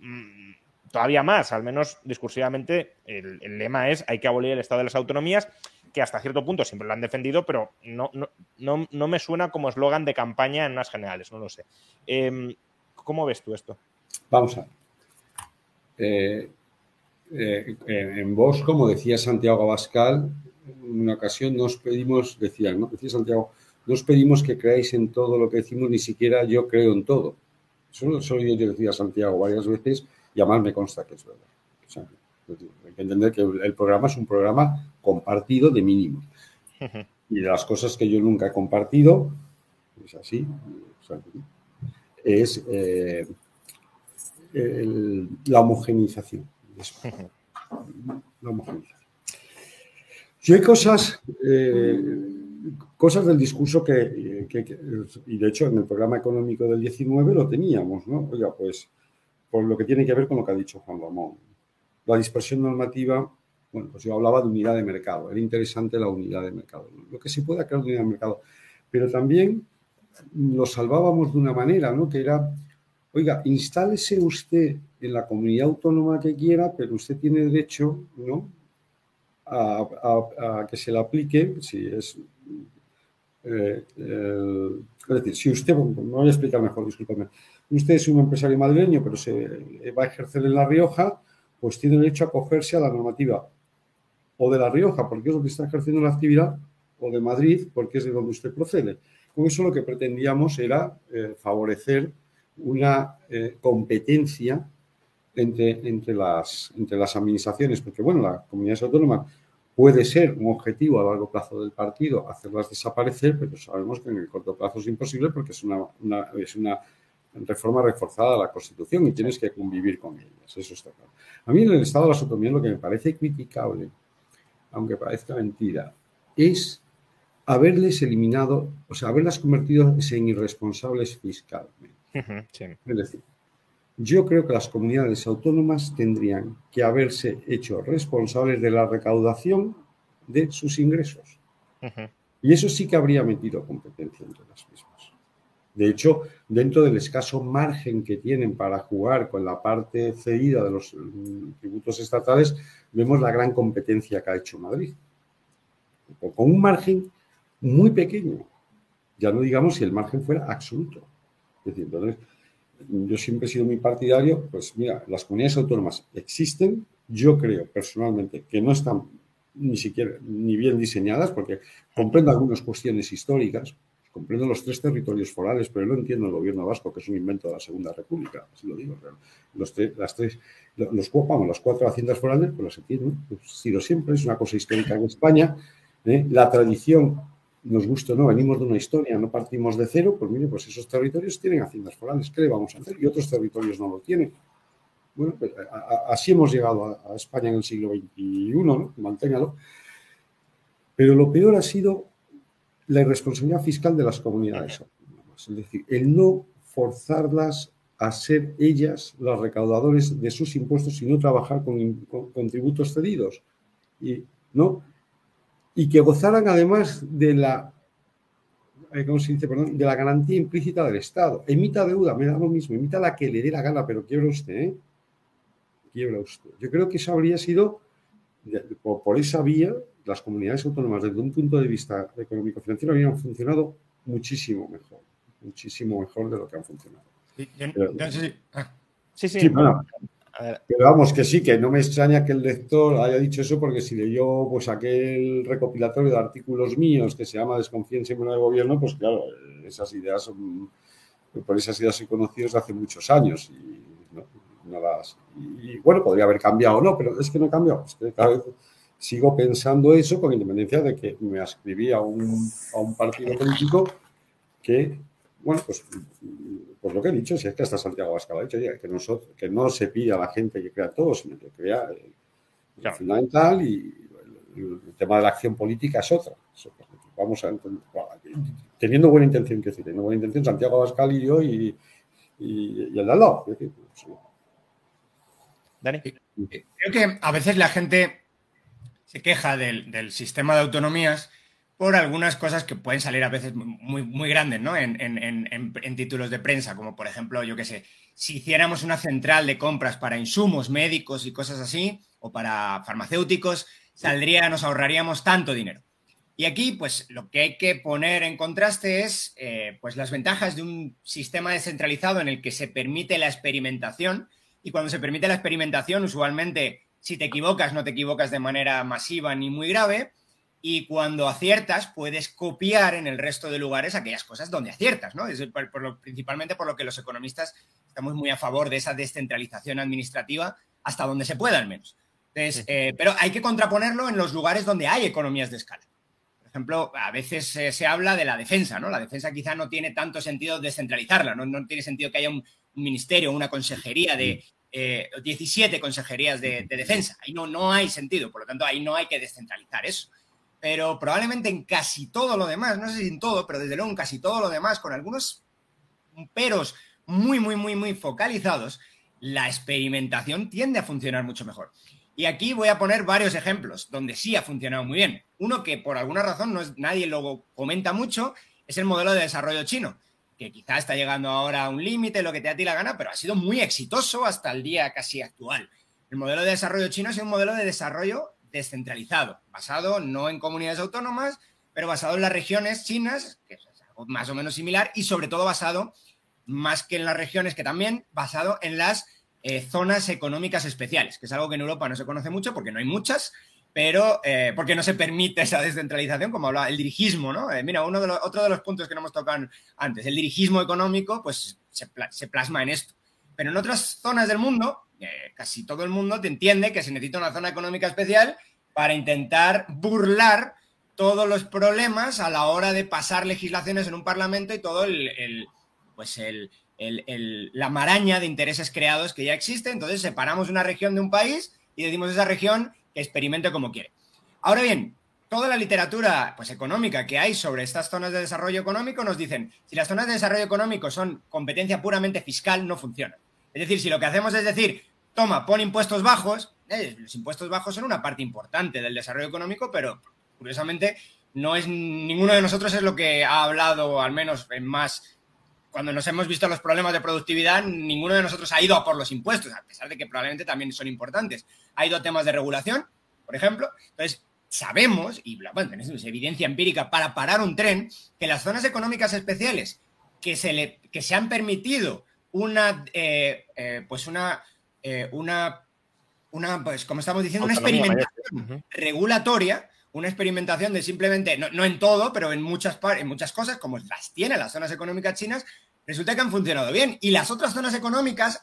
mm, todavía más, al menos discursivamente, el, lema es hay que abolir el Estado de las autonomías que hasta cierto punto siempre lo han defendido, pero no, no, no, me suena como eslogan de campaña en más generales, no lo sé. Em, ¿Cómo ves tú esto? Vamos a ver. Eh, eh, en vos, como decía Santiago Abascal, en una ocasión nos pedimos, decía, ¿no? Decía Santiago, nos pedimos que creáis en todo lo que decimos, ni siquiera yo creo en todo. Eso solo yo decía Santiago varias veces y además me consta que es verdad. Hay que entender que el programa es un programa compartido de mínimo. Y de las cosas que yo nunca he compartido, es así, es eh, la homogenización. La homogenización. Si hay cosas, eh, cosas del discurso que, y de hecho en el programa económico del 19 lo teníamos, ¿no? Oiga, pues por lo que tiene que ver con lo que ha dicho Juan Ramón la dispersión normativa, bueno, pues yo hablaba de unidad de mercado, era interesante la unidad de mercado, lo que se pueda crear de unidad de mercado, pero también lo salvábamos de una manera, ¿no? Que era, oiga, instálese usted en la comunidad autónoma que quiera, pero usted tiene derecho, ¿no? A, que se le aplique, si es eh, es decir, si usted, me voy a explicar mejor, discúlpeme, usted es un empresario madrileño, pero se va a ejercer en La Rioja, pues tiene derecho a acogerse a la normativa o de La Rioja, porque es que está ejerciendo la actividad, o de Madrid, porque es de donde usted procede. Con eso lo que pretendíamos era eh, favorecer una eh, competencia entre, entre, las, entre las administraciones, porque bueno, la comunidad autónoma puede ser un objetivo a largo plazo del partido, hacerlas desaparecer, pero sabemos que en el corto plazo es imposible porque es una, es una reforma reforzada de la Constitución y tienes que convivir con ellas, eso está claro. A mí en el Estado de las Autonomías lo que me parece criticable, aunque parezca mentira, es haberles eliminado, o sea, haberlas convertido en irresponsables fiscalmente. Es decir, yo creo que las comunidades autónomas tendrían que haberse hecho responsables de la recaudación de sus ingresos. Y eso sí que habría metido competencia entre las mismas. De hecho, dentro del escaso margen que tienen para jugar con la parte cedida de los mm, tributos estatales, vemos la gran competencia que ha hecho Madrid. Con un margen muy pequeño. Ya no digamos si el margen fuera absoluto. Es decir, entonces, yo siempre he sido muy partidario, pues mira, las comunidades autónomas existen, yo creo personalmente que no están ni siquiera ni bien diseñadas, porque comprendo algunas cuestiones históricas, comprendo los tres territorios forales, pero no entiendo el gobierno vasco, que es un invento de la Segunda República, así lo digo. Los, las tres, los, vamos, las cuatro haciendas forales, pues las entiendo, pues, sido siempre, es una cosa histórica en España. ¿eh? La tradición, nos gusta o no, venimos de una historia, no partimos de cero, pues mire, pues esos territorios tienen haciendas forales, ¿qué le vamos a hacer? Y otros territorios no lo tienen. Bueno, pues, así hemos llegado a, España en el siglo XXI, ¿no? Manténgalo. Pero lo peor ha sido la irresponsabilidad fiscal de las comunidades. Es decir, el no forzarlas a ser ellas los recaudadores de sus impuestos y no trabajar con, tributos cedidos. Y, ¿no? y que gozaran además de la, eh, ¿cómo se dice? de la garantía implícita del Estado. Emita deuda, me da lo mismo, emita la que le dé la gana, pero quiebra usted, ¿eh? Quiebra usted. Yo creo que eso habría sido, por, esa vía, las comunidades autónomas desde un punto de vista económico-financiero habrían funcionado muchísimo mejor, muchísimo mejor de lo que han funcionado. Ah. Sí, sí. Pero vamos, que sí, que no me extraña que el lector haya dicho eso, porque si leyó pues aquel recopilatorio de artículos míos que se llama Desconfianza en el gobierno, pues claro, esas ideas son, por esas ideas he conocido desde hace muchos años y, no, las, y, bueno, podría haber cambiado o no, pero es que no he cambiado. Es que cada vez sigo pensando eso con independencia de que me ascribí a un, a un partido político que, bueno, pues pues lo que he dicho, si es que hasta Santiago Abascal ha dicho que, nosotros, que no se pide a la gente que crea todo, sino que crea lo fundamental y el, tema de la acción política es otra. Vamos a teniendo buena intención, que decir, teniendo buena intención, Santiago Abascal y yo y, el de al lado. Dani. Creo que a veces la gente se queja del sistema de autonomías por algunas cosas que pueden salir a veces muy, grandes, ¿no? En, en, títulos de prensa, como por ejemplo, yo qué sé, si hiciéramos una central de compras para insumos médicos y cosas así, o para farmacéuticos, saldría, nos ahorraríamos tanto dinero. Y aquí, pues, lo que hay que poner en contraste es, eh, pues, las ventajas de un sistema descentralizado en el que se permite la experimentación. Y cuando se permite la experimentación, usualmente, si te equivocas, no te equivocas de manera masiva ni muy grave y cuando aciertas puedes copiar en el resto de lugares aquellas cosas donde aciertas, ¿no? Es por, lo, principalmente por lo que los economistas estamos muy a favor de esa descentralización administrativa hasta donde se pueda al menos. Eh, pero hay que contraponerlo en los lugares donde hay economías de escala. Por ejemplo, a veces se habla de la defensa, ¿no? La defensa quizá no tiene tanto sentido descentralizarla, no, no tiene sentido que haya un, ministerio, una consejería de 17 eh, consejerías de, de, defensa. Ahí no, no hay sentido, por lo tanto, ahí no hay que descentralizar eso pero probablemente en casi todo lo demás, no sé si en todo, pero desde luego en casi todo lo demás, con algunos peros muy, muy, muy, muy focalizados, la experimentación tiende a funcionar mucho mejor. Y aquí voy a poner varios ejemplos donde sí ha funcionado muy bien. Uno que por alguna razón no es, nadie lo comenta mucho es el modelo de desarrollo chino, que quizá está llegando ahora a un límite, lo que te da a ti la gana, pero ha sido muy exitoso hasta el día casi actual. El modelo de desarrollo chino es un modelo de desarrollo descentralizado, basado no en comunidades autónomas, pero basado en las regiones chinas, que es algo más o menos similar, y sobre todo basado, más que en las regiones, que también basado en las eh, zonas económicas especiales, que es algo que en Europa no se conoce mucho porque no hay muchas, pero eh, porque no se permite esa descentralización, como hablaba el dirigismo, ¿no? Eh, mira, uno de los, otro de los puntos que no hemos tocado antes, el dirigismo económico, pues se, plasma en esto. Pero en otras zonas del mundo, casi todo el mundo te entiende que se necesita una zona económica especial para intentar burlar todos los problemas a la hora de pasar legislaciones en un parlamento y todo el, pues la maraña de intereses creados que ya existe. Entonces separamos una región de un país y decimos esa región que experimente como quiere. Ahora bien, toda la literatura pues, económica que hay sobre estas zonas de desarrollo económico nos dicen, si las zonas de desarrollo económico son competencia puramente fiscal, no funcionan. Es decir, si lo que hacemos es decir, toma, pon impuestos bajos, eh, los impuestos bajos son una parte importante del desarrollo económico, pero curiosamente no es ninguno de nosotros es lo que ha hablado, al menos en más, cuando nos hemos visto los problemas de productividad, ninguno de nosotros ha ido a por los impuestos, a pesar de que probablemente también son importantes. Ha ido a temas de regulación, por ejemplo. Entonces, sabemos, y bueno, tenemos evidencia empírica para parar un tren, que las zonas económicas especiales que se, le, que se han permitido una, eh, eh, pues una, eh, una, una, pues como estamos diciendo, una experimentación regulatoria, una experimentación de simplemente, no, en todo, pero en muchas, en muchas cosas, como las tiene las zonas económicas chinas, resulta que han funcionado bien. Y las otras zonas económicas,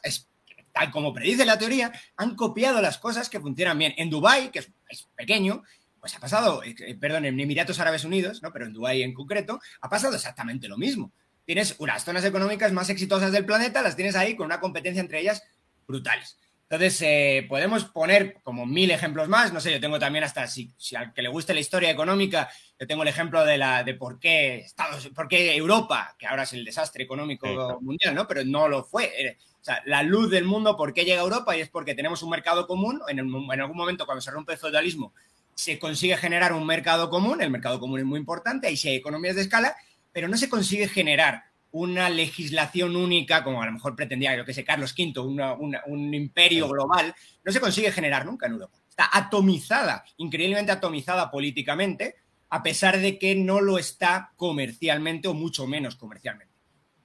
tal como predice la teoría, han copiado las cosas que funcionan bien. En Dubái, que es, pequeño, pues ha pasado, perdón, en Emiratos Árabes Unidos, ¿no? pero en Dubái en concreto, ha pasado exactamente lo mismo tienes unas zonas económicas más exitosas del planeta, las tienes ahí con una competencia entre ellas brutales. Entonces, eh, podemos poner como mil ejemplos más. No sé, yo tengo también hasta, si, si, al que le guste la historia económica, yo tengo el ejemplo de, la, de por, qué Estados, por qué Europa, que ahora es el desastre económico sí. mundial, ¿no? Pero no lo fue. Eh, o sea, la luz del mundo, ¿por qué llega a Europa? Y es porque tenemos un mercado común. En, el, en algún momento, cuando se rompe el feudalismo, se consigue generar un mercado común. El mercado común es muy importante, ahí sí hay economías de escala, pero no se consigue generar una legislación única, como a lo mejor pretendía, yo que sé, Carlos V, una, una, un imperio global, no se consigue generar nunca en Europa. Está atomizada, increíblemente atomizada políticamente, a pesar de que no lo está comercialmente o mucho menos comercialmente.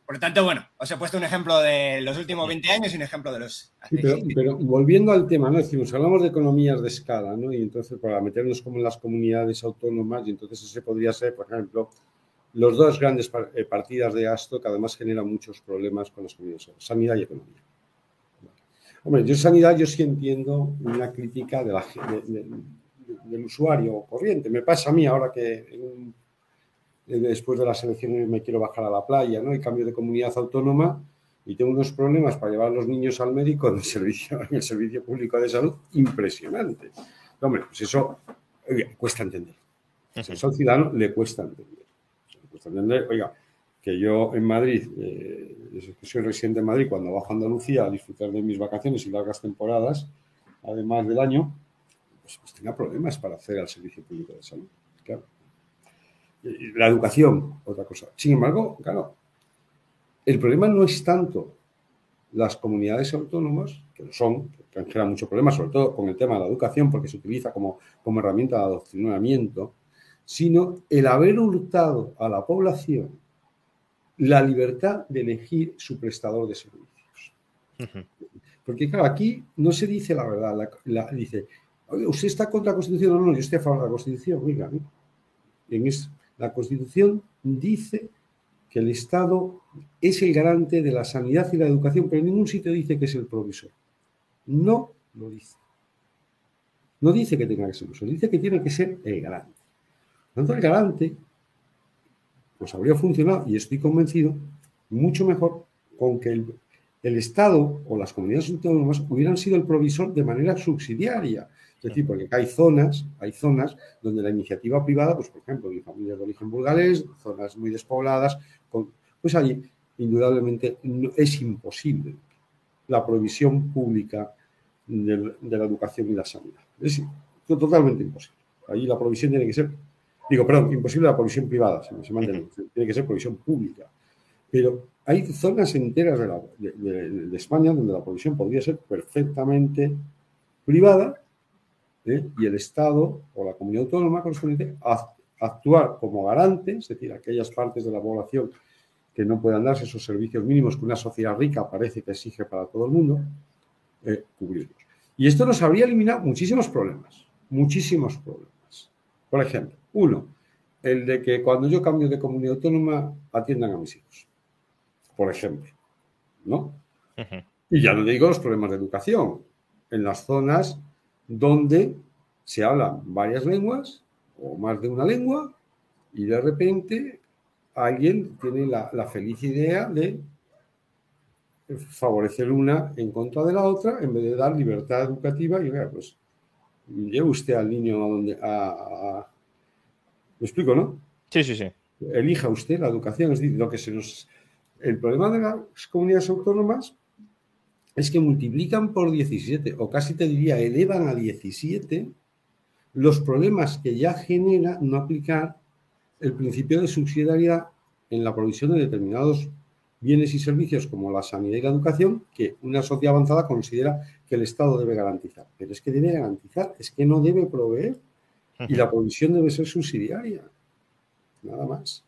Por lo tanto, bueno, os he puesto un ejemplo de los últimos 20 años y un ejemplo de los... Sí, pero, pero, volviendo al tema, ¿no? Decimos, hablamos de economías de escala, ¿no? Y entonces, para meternos como en las comunidades autónomas, y entonces ese podría ser, por ejemplo, los dos grandes partidas de gasto que además generan muchos problemas con las comunidades, sanidad y economía. Hombre, yo sanidad yo sí entiendo una crítica de la, de, de, del usuario corriente. Me pasa a mí ahora que en, después de las elecciones me quiero bajar a la playa, ¿no? Y cambio de comunidad autónoma y tengo unos problemas para llevar a los niños al médico en el servicio, en el servicio público de salud impresionantes. Hombre, pues eso oye, cuesta entender. Eso al ciudadano le cuesta entender entender, oiga, que yo en Madrid, eh, soy residente en Madrid, cuando bajo Andalucía a disfrutar de mis vacaciones y largas temporadas, además del año, pues, pues tenga problemas para acceder al servicio público de salud. La educación, otra cosa. Sin embargo, claro, el problema no es tanto las comunidades autónomas, que lo son, que han generado muchos problemas, sobre todo con el tema de la educación, porque se utiliza como, como herramienta de adoctrinamiento, sino el haber hurtado a la población la libertad de elegir su prestador de servicios. Uh -huh. Porque, claro, aquí no se dice la verdad, la, la, dice, ¿usted está contra la Constitución? No, no, yo estoy a favor de la Constitución, oiga, ¿no? En es, la Constitución dice que el Estado es el garante de la sanidad y la educación, pero en ningún sitio dice que es el provisor. No lo dice. No dice que tenga que ser el provisor, dice que tiene que ser el garante. Tanto el garante, pues habría funcionado, y estoy convencido, mucho mejor con que el, el, Estado o las comunidades autónomas hubieran sido el provisor de manera subsidiaria. Es decir, porque hay zonas, hay zonas donde la iniciativa privada, pues por ejemplo, en familias de origen burgalés, zonas muy despobladas, con, pues allí indudablemente no, es imposible la provisión pública de, de, la educación y la sanidad. Es totalmente imposible. Allí la provisión tiene que ser Digo, perdón, imposible la provisión privada, se, se mantiene, tiene que ser provisión pública. Pero hay zonas enteras de, la, de, de, de España donde la provisión podría ser perfectamente privada ¿eh? y el Estado o la comunidad autónoma correspondiente a, actuar como garante, es decir, aquellas partes de la población que no puedan darse esos servicios mínimos que una sociedad rica parece que exige para todo el mundo, eh, cubrirlos. Y esto nos habría eliminado muchísimos problemas, muchísimos problemas. Por ejemplo, uno, el de que cuando yo cambio de comunidad autónoma atiendan a mis hijos, por ejemplo, ¿no? Uh -huh. Y ya no digo los problemas de educación, en las zonas donde se hablan varias lenguas o más de una lengua y de repente alguien tiene la, la feliz idea de favorecer una en contra de la otra en vez de dar libertad educativa y vea, pues lleve usted al niño a donde a, a ¿Me explico, no? Sí, sí, sí. Elija usted la educación. Es decir, lo que se nos. El problema de las comunidades autónomas es que multiplican por 17, o casi te diría, elevan a 17 los problemas que ya genera no aplicar el principio de subsidiariedad en la provisión de determinados bienes y servicios como la sanidad y la educación que una sociedad avanzada considera que el Estado debe garantizar. Pero es que debe garantizar, es que no debe proveer y la provisión debe ser subsidiaria. Nada más.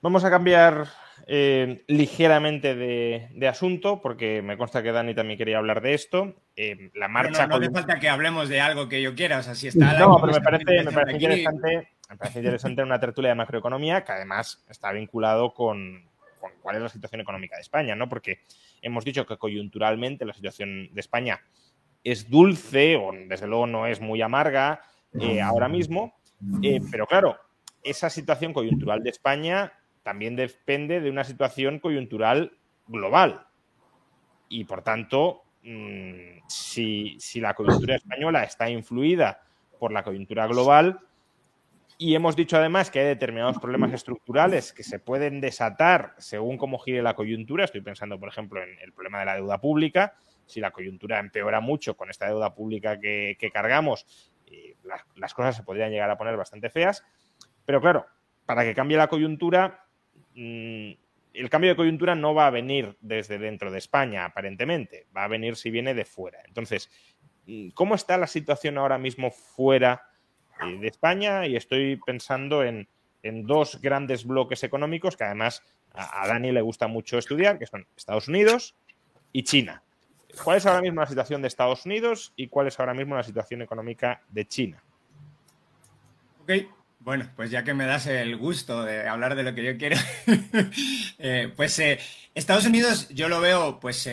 Vamos a cambiar eh, ligeramente de, de, asunto, porque me consta que Dani también quería hablar de esto. Eh, la marcha. No, no, no hace falta que hablemos de algo que yo quiera. O sea, si está. No, pero me parece, me parece interesante. Me parece interesante una tertulia de macroeconomía que además está vinculado con, con cuál es la situación económica de España, ¿no? Porque hemos dicho que coyunturalmente la situación de España es dulce, o desde luego no es muy amarga eh, ahora mismo, eh, pero claro, esa situación coyuntural de España también depende de una situación coyuntural global. Y por tanto, mm, si, si la coyuntura española está influida por la coyuntura global, y hemos dicho además que hay determinados problemas estructurales que se pueden desatar según cómo gire la coyuntura. Estoy pensando, por ejemplo, en el problema de la deuda pública. Si la coyuntura empeora mucho con esta deuda pública que, cargamos, eh, las, cosas se podrían llegar a poner bastante feas. Pero claro, para que cambie la coyuntura, mm, el cambio de coyuntura no va a venir desde dentro de España, aparentemente. Va a venir si viene de fuera. Entonces, mm, ¿cómo está la situación ahora mismo fuera? Eh, de España y estoy pensando en, dos grandes bloques económicos que además a, Dani le gusta mucho estudiar, que son Estados Unidos y China. ¿Cuál es ahora mismo la situación de Estados Unidos y cuál es ahora mismo la situación económica de China? Ok, bueno, pues ya que me das el gusto de hablar de lo que yo quiero, <laughs> eh, pues eh, Estados Unidos yo lo veo pues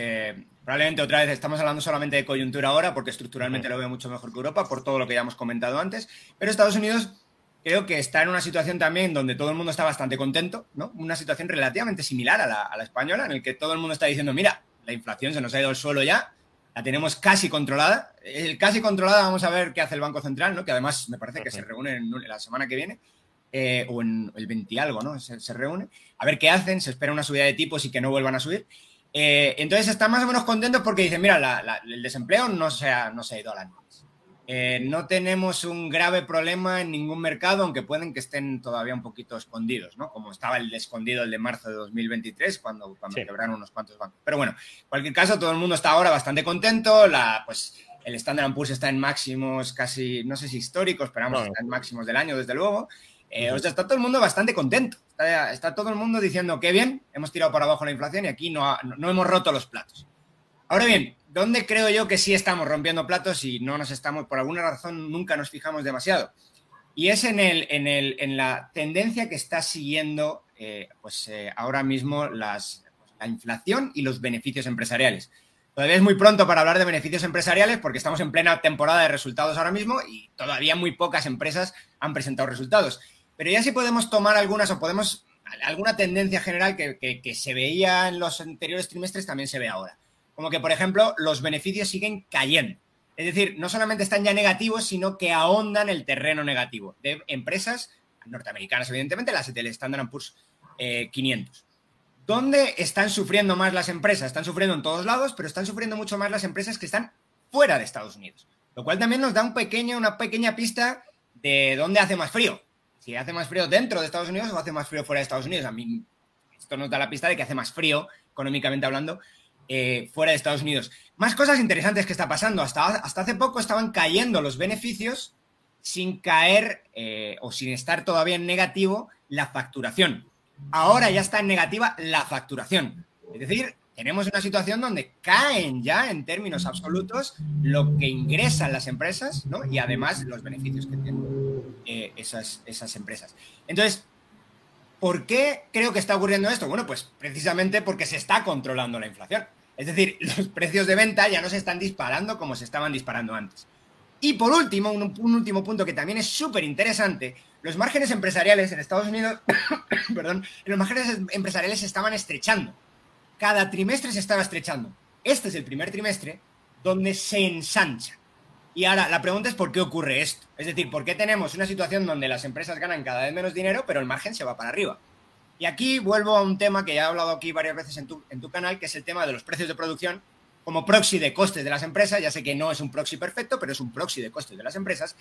Probablemente otra vez estamos hablando solamente de coyuntura ahora, porque estructuralmente lo veo mucho mejor que Europa, por todo lo que ya hemos comentado antes. Pero Estados Unidos creo que está en una situación también donde todo el mundo está bastante contento, ¿no? Una situación relativamente similar a la, española, en el que todo el mundo está diciendo, mira, la inflación se nos ha ido al suelo ya, la tenemos casi controlada. El casi controlada, vamos a ver qué hace el Banco Central, ¿no? Que además me parece que se reúne en la semana que viene. Eh, o en el 20 algo, ¿no? Se, se, reúne, a ver qué hacen, se espera una subida de tipos y que no vuelvan a subir. Eh, entonces están más o menos contentos porque dicen, mira, el desempleo no se ha, no se ha ido a la eh, no tenemos un grave problema en ningún mercado, aunque pueden que estén todavía un poquito escondidos, ¿no? Como estaba el escondido el de marzo de 2023, cuando, cuando quebraron unos cuantos bancos. Pero bueno, en cualquier caso, todo el mundo está ahora bastante contento. La, pues, el Standard Poor's está en máximos casi, no sé si históricos, pero vamos, está en máximos del año, desde luego. Eh, o sea, está todo el mundo bastante contento. Está, todo el mundo diciendo que bien, hemos tirado para abajo la inflación y aquí no, no, hemos roto los platos. Ahora bien, ¿dónde creo yo que sí estamos rompiendo platos y no nos estamos, por alguna razón, nunca nos fijamos demasiado? Y es en, el, en, el, en la tendencia que está siguiendo eh, pues, eh, ahora mismo las, la inflación y los beneficios empresariales. Todavía es muy pronto para hablar de beneficios empresariales porque estamos en plena temporada de resultados ahora mismo y todavía muy pocas empresas han presentado resultados. Pero ya sí podemos tomar algunas o podemos, alguna tendencia general que, se veía en los anteriores trimestres también se ve ahora. Como que, por ejemplo, los beneficios siguen cayendo. Es decir, no solamente están ya negativos, sino que ahondan el terreno negativo de empresas norteamericanas, evidentemente, las del Standard Poor's 500. Eh, ¿Dónde están sufriendo más las empresas? Están sufriendo en todos lados, pero están sufriendo mucho más las empresas que están fuera de Estados Unidos. Lo cual también nos da una pequeña pista de dónde hace más frío si hace más frío dentro de Estados Unidos o hace más frío fuera de Estados Unidos. A mí esto nos da la pista de que hace más frío, económicamente hablando, eh, fuera de Estados Unidos. Más cosas interesantes que está pasando. Hasta, hasta hace poco estaban cayendo los beneficios sin caer eh, o sin estar todavía en negativo la facturación. Ahora ya está en negativa la facturación. Es decir, tenemos una situación donde caen ya en términos absolutos lo que ingresan las empresas ¿no? y además los beneficios que tienen eh, esas, esas empresas. Entonces, ¿por qué creo que está ocurriendo esto? Bueno, pues precisamente porque se está controlando la inflación. Es decir, <laughs> los precios de venta ya no se están disparando como se estaban disparando antes. Y por último, un, último punto que también es súper interesante, los márgenes empresariales en Estados Unidos, <coughs> perdón, los márgenes empresariales se estaban estrechando cada trimestre se estaba estrechando. Este es el primer trimestre donde se ensancha. Y ahora la pregunta es por qué ocurre esto. Es decir, ¿por qué tenemos una situación donde las empresas ganan cada vez menos dinero, pero el margen se va para arriba? Y aquí vuelvo a un tema que ya he hablado aquí varias veces en tu, en tu canal, que es el tema de los precios de producción como proxy de costes de las empresas. Ya sé que no es un proxy perfecto, pero es un proxy de costes de las empresas.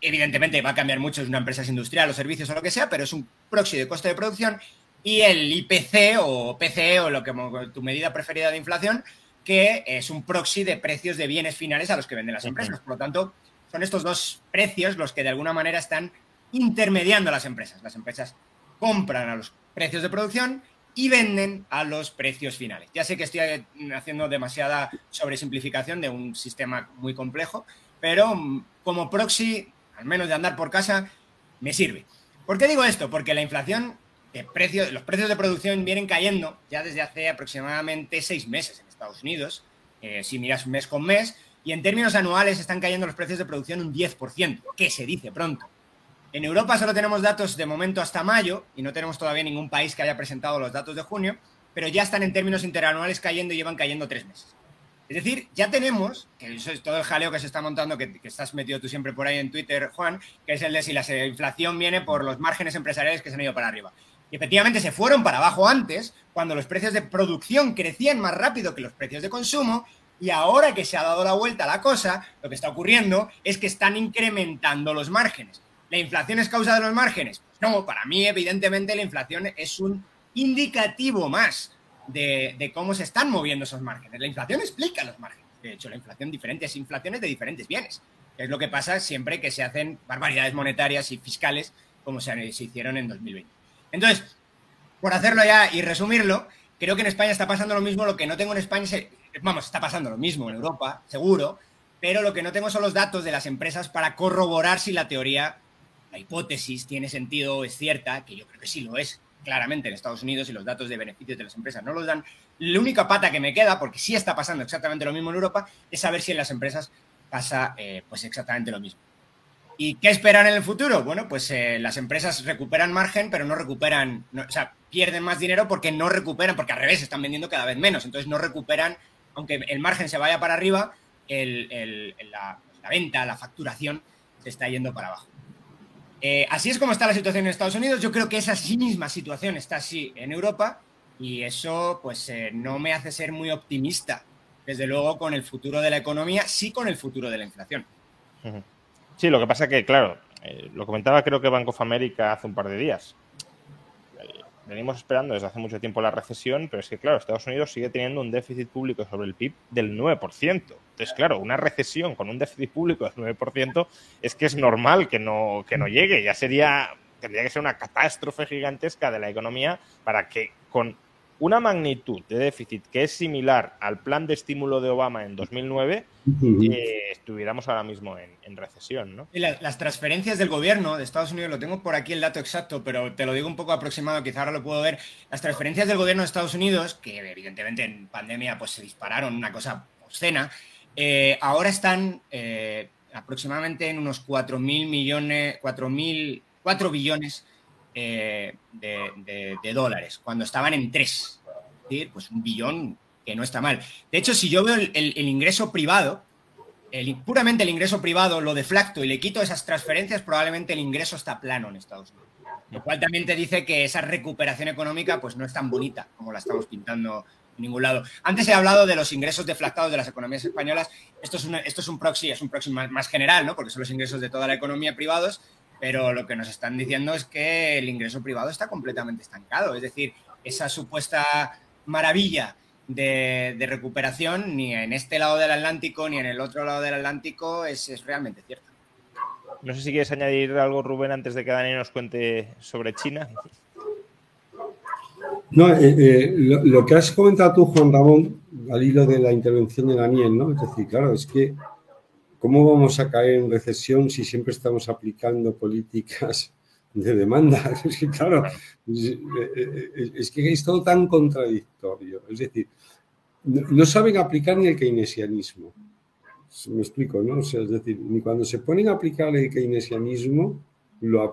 Evidentemente va a cambiar mucho, es una empresa industrial o servicios o lo que sea, pero es un proxy de coste de producción y el IPC o PCE o lo que tu medida preferida de inflación, que es un proxy de precios de bienes finales a los que venden las empresas. Por lo tanto, son estos dos precios los que de alguna manera están intermediando a las empresas. Las empresas compran a los precios de producción y venden a los precios finales. Ya sé que estoy haciendo demasiada sobresimplificación de un sistema muy complejo, pero mm, como proxy, al menos de andar por casa, me sirve. ¿Por qué digo esto? Porque la inflación los precios de producción vienen cayendo ya desde hace aproximadamente seis meses en Estados Unidos, eh, si miras mes con mes, y en términos anuales están cayendo los precios de producción un 10%, que se dice pronto. En Europa solo tenemos datos de momento hasta mayo y no tenemos todavía ningún país que haya presentado los datos de junio, pero ya están en términos interanuales cayendo y llevan cayendo tres meses. Es decir, ya tenemos, que eso es todo el jaleo que se está montando, que, estás metido tú siempre por ahí en Twitter, Juan, que es el de si la inflación viene por los márgenes empresariales que se han ido para arriba. Y efectivamente se fueron para abajo antes, cuando los precios de producción crecían más rápido que los precios de consumo, y ahora que se ha dado la vuelta a la cosa, lo que está ocurriendo es que están incrementando los márgenes. ¿La inflación es causa de los márgenes? No, para mí evidentemente la inflación es un indicativo más de, cómo se están moviendo esos márgenes. La inflación explica los márgenes. De hecho, la inflación, diferentes inflaciones de diferentes bienes. Es lo que pasa siempre que se hacen barbaridades monetarias y fiscales como se, se hicieron en 2020. Entonces, por hacerlo ya y resumirlo, creo que en España está pasando lo mismo. Lo que no tengo en España, vamos, está pasando lo mismo en Europa, seguro, pero lo que no tengo son los datos de las empresas para corroborar si la teoría, la hipótesis tiene sentido es cierta, que yo creo que sí lo es claramente en Estados Unidos y los datos de beneficios de las empresas no los dan. La única pata que me queda, porque sí está pasando exactamente lo mismo en Europa, es saber si en las empresas pasa eh, pues exactamente lo mismo. ¿Y qué esperar en el futuro? Bueno, pues eh, las empresas recuperan margen, pero no recuperan, o sea, pierden más dinero porque no recuperan, porque al revés, están vendiendo cada vez menos. Entonces no recuperan, aunque el margen se vaya para arriba, la venta, la facturación se está yendo para abajo. Eh, así es como está la situación en Estados Unidos. Yo creo que esa misma situación está así en Europa y eso pues eh, no me hace ser muy optimista, desde luego, con el futuro de la economía, sí con el futuro de la inflación. Sí, lo que pasa que, claro, eh, lo comentaba creo que Bank of America hace un par de días venimos esperando desde hace mucho tiempo la recesión, pero es que, claro, Estados Unidos sigue teniendo un déficit público sobre el PIB del 9%. Entonces, claro, una recesión con un déficit público del 9% es que es normal que no, que no llegue. Ya sería, tendría que ser una catástrofe gigantesca de la economía para que con una magnitud de déficit que es similar al plan de estímulo de Obama en 2009, eh, estuviéramos ahora mismo en, recesión. ¿no? Y las transferencias del gobierno de Estados Unidos, lo tengo por aquí el dato exacto, pero te lo digo un poco aproximado, quizá ahora lo puedo ver. Las transferencias del gobierno de Estados Unidos, que evidentemente en pandemia pues, se dispararon, una cosa obscena, eh, ahora están eh, aproximadamente en unos 4.000 millones, 4.000, 4 billones eh, de, dólares, cuando estaban en tres. Es decir, pues un billón que no está mal. De hecho, si yo veo el, ingreso privado, puramente el ingreso privado, lo deflacto y le quito esas transferencias, probablemente el ingreso está plano en Estados Unidos. Lo cual también te dice que esa recuperación económica pues no es tan bonita como la estamos pintando en ningún lado. Antes he hablado de los ingresos deflactados de las economías españolas. Esto es, esto es un proxy, es un proxy más, más, general, ¿no? Porque son los ingresos de toda la economía privados pero lo que nos están diciendo es que el ingreso privado está completamente estancado. Es decir, esa supuesta maravilla de, recuperación ni en este lado del Atlántico ni en el otro lado del Atlántico es, realmente cierta. No sé si quieres añadir algo, Rubén, antes de que Daniel nos cuente sobre China. No, eh, eh, lo, lo, que has comentado tú, Juan Ramón, al hilo de la intervención de Daniel, ¿no? Es decir, claro, es que ¿Cómo vamos a caer en recesión si siempre estamos aplicando políticas de demanda? <laughs> Es que, claro, es que es todo tan contradictorio. Es decir, no saben aplicar ni el keynesianismo. Me explico, ¿no? es decir, ni cuando se ponen a aplicar el keynesianismo lo,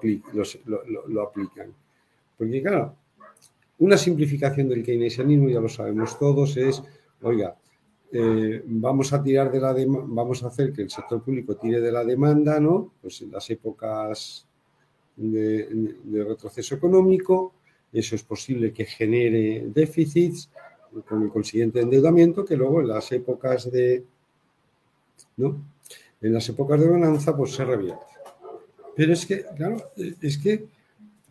lo aplican. Porque, claro, una simplificación del keynesianismo, ya lo sabemos todos, es, oiga, eh, vamos a tirar de la vamos a hacer que el sector público tire de la demanda, ¿no? Pues en las épocas de, retroceso económico, eso es posible que genere déficits con el consiguiente endeudamiento, que luego en las épocas de ¿no? En las épocas de bonanza, pues se revierte. Pero es que, claro, es que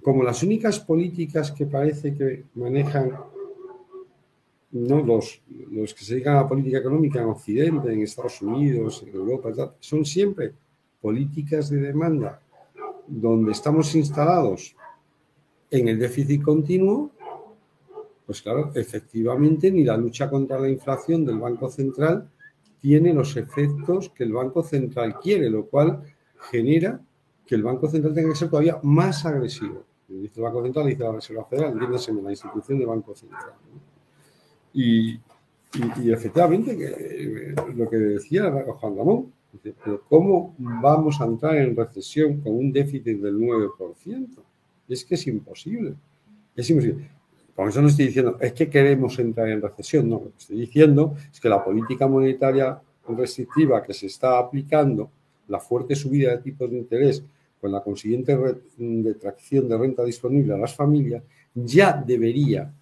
como las únicas políticas que parece que manejan no los, los que se dedican a la política económica en Occidente, en Estados Unidos, en Europa, son siempre políticas de demanda donde estamos instalados en el déficit continuo, pues claro, efectivamente ni la lucha contra la inflación del Banco Central tiene los efectos que el Banco Central quiere, lo cual genera que el Banco Central tenga que ser todavía más agresivo. Dice el Banco Central, dice la Reserva Federal, entiéndase la institución de Banco Central. Y, efectivamente, eh, lo que decía Juan Ramón, pero ¿cómo vamos a entrar en recesión con un déficit del 9%? Es que es imposible. Es imposible. Con eso no estoy diciendo, es que queremos entrar en recesión, no, lo que estoy diciendo es que la política monetaria restrictiva que se está aplicando, la fuerte subida de tipos de interés con la consiguiente detracción de renta disponible a las familias, ya debería,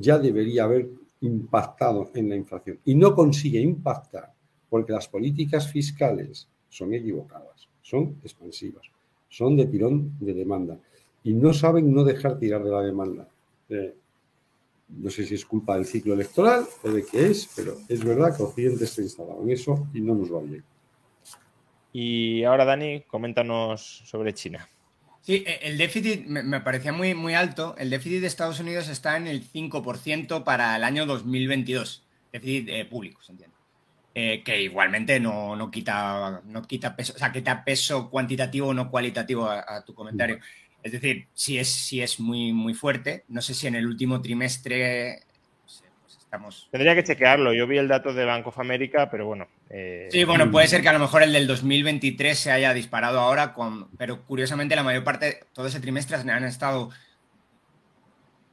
ya debería haber impactado en la inflación. Y no consigue impactar porque las políticas fiscales son equivocadas, son expansivas, son de tirón de demanda y no saben no dejar tirar de la demanda. Eh, no sé si es culpa del ciclo electoral o de qué es, pero es verdad que Occidente está instalado en eso y no nos va bien. Y ahora, Dani, coméntanos sobre China. Sí, e, el déficit me parecía muy, muy alto. El déficit de Estados Unidos está en el 5% para el año 2022. Déficit eh, público, se entiende. Eh, que igualmente no, no, quita, no quita peso, o sea, quita peso cuantitativo o no cualitativo a, tu comentario. Es decir, si es, si es muy, muy fuerte. No sé si en el último trimestre Tendría que chequearlo. Yo vi el dato de Bank of America, pero bueno. Eh, sí, bueno, puede ser que a lo mejor el del 2023 se haya disparado ahora, con, pero curiosamente la mayor parte, todo ese trimestre han estado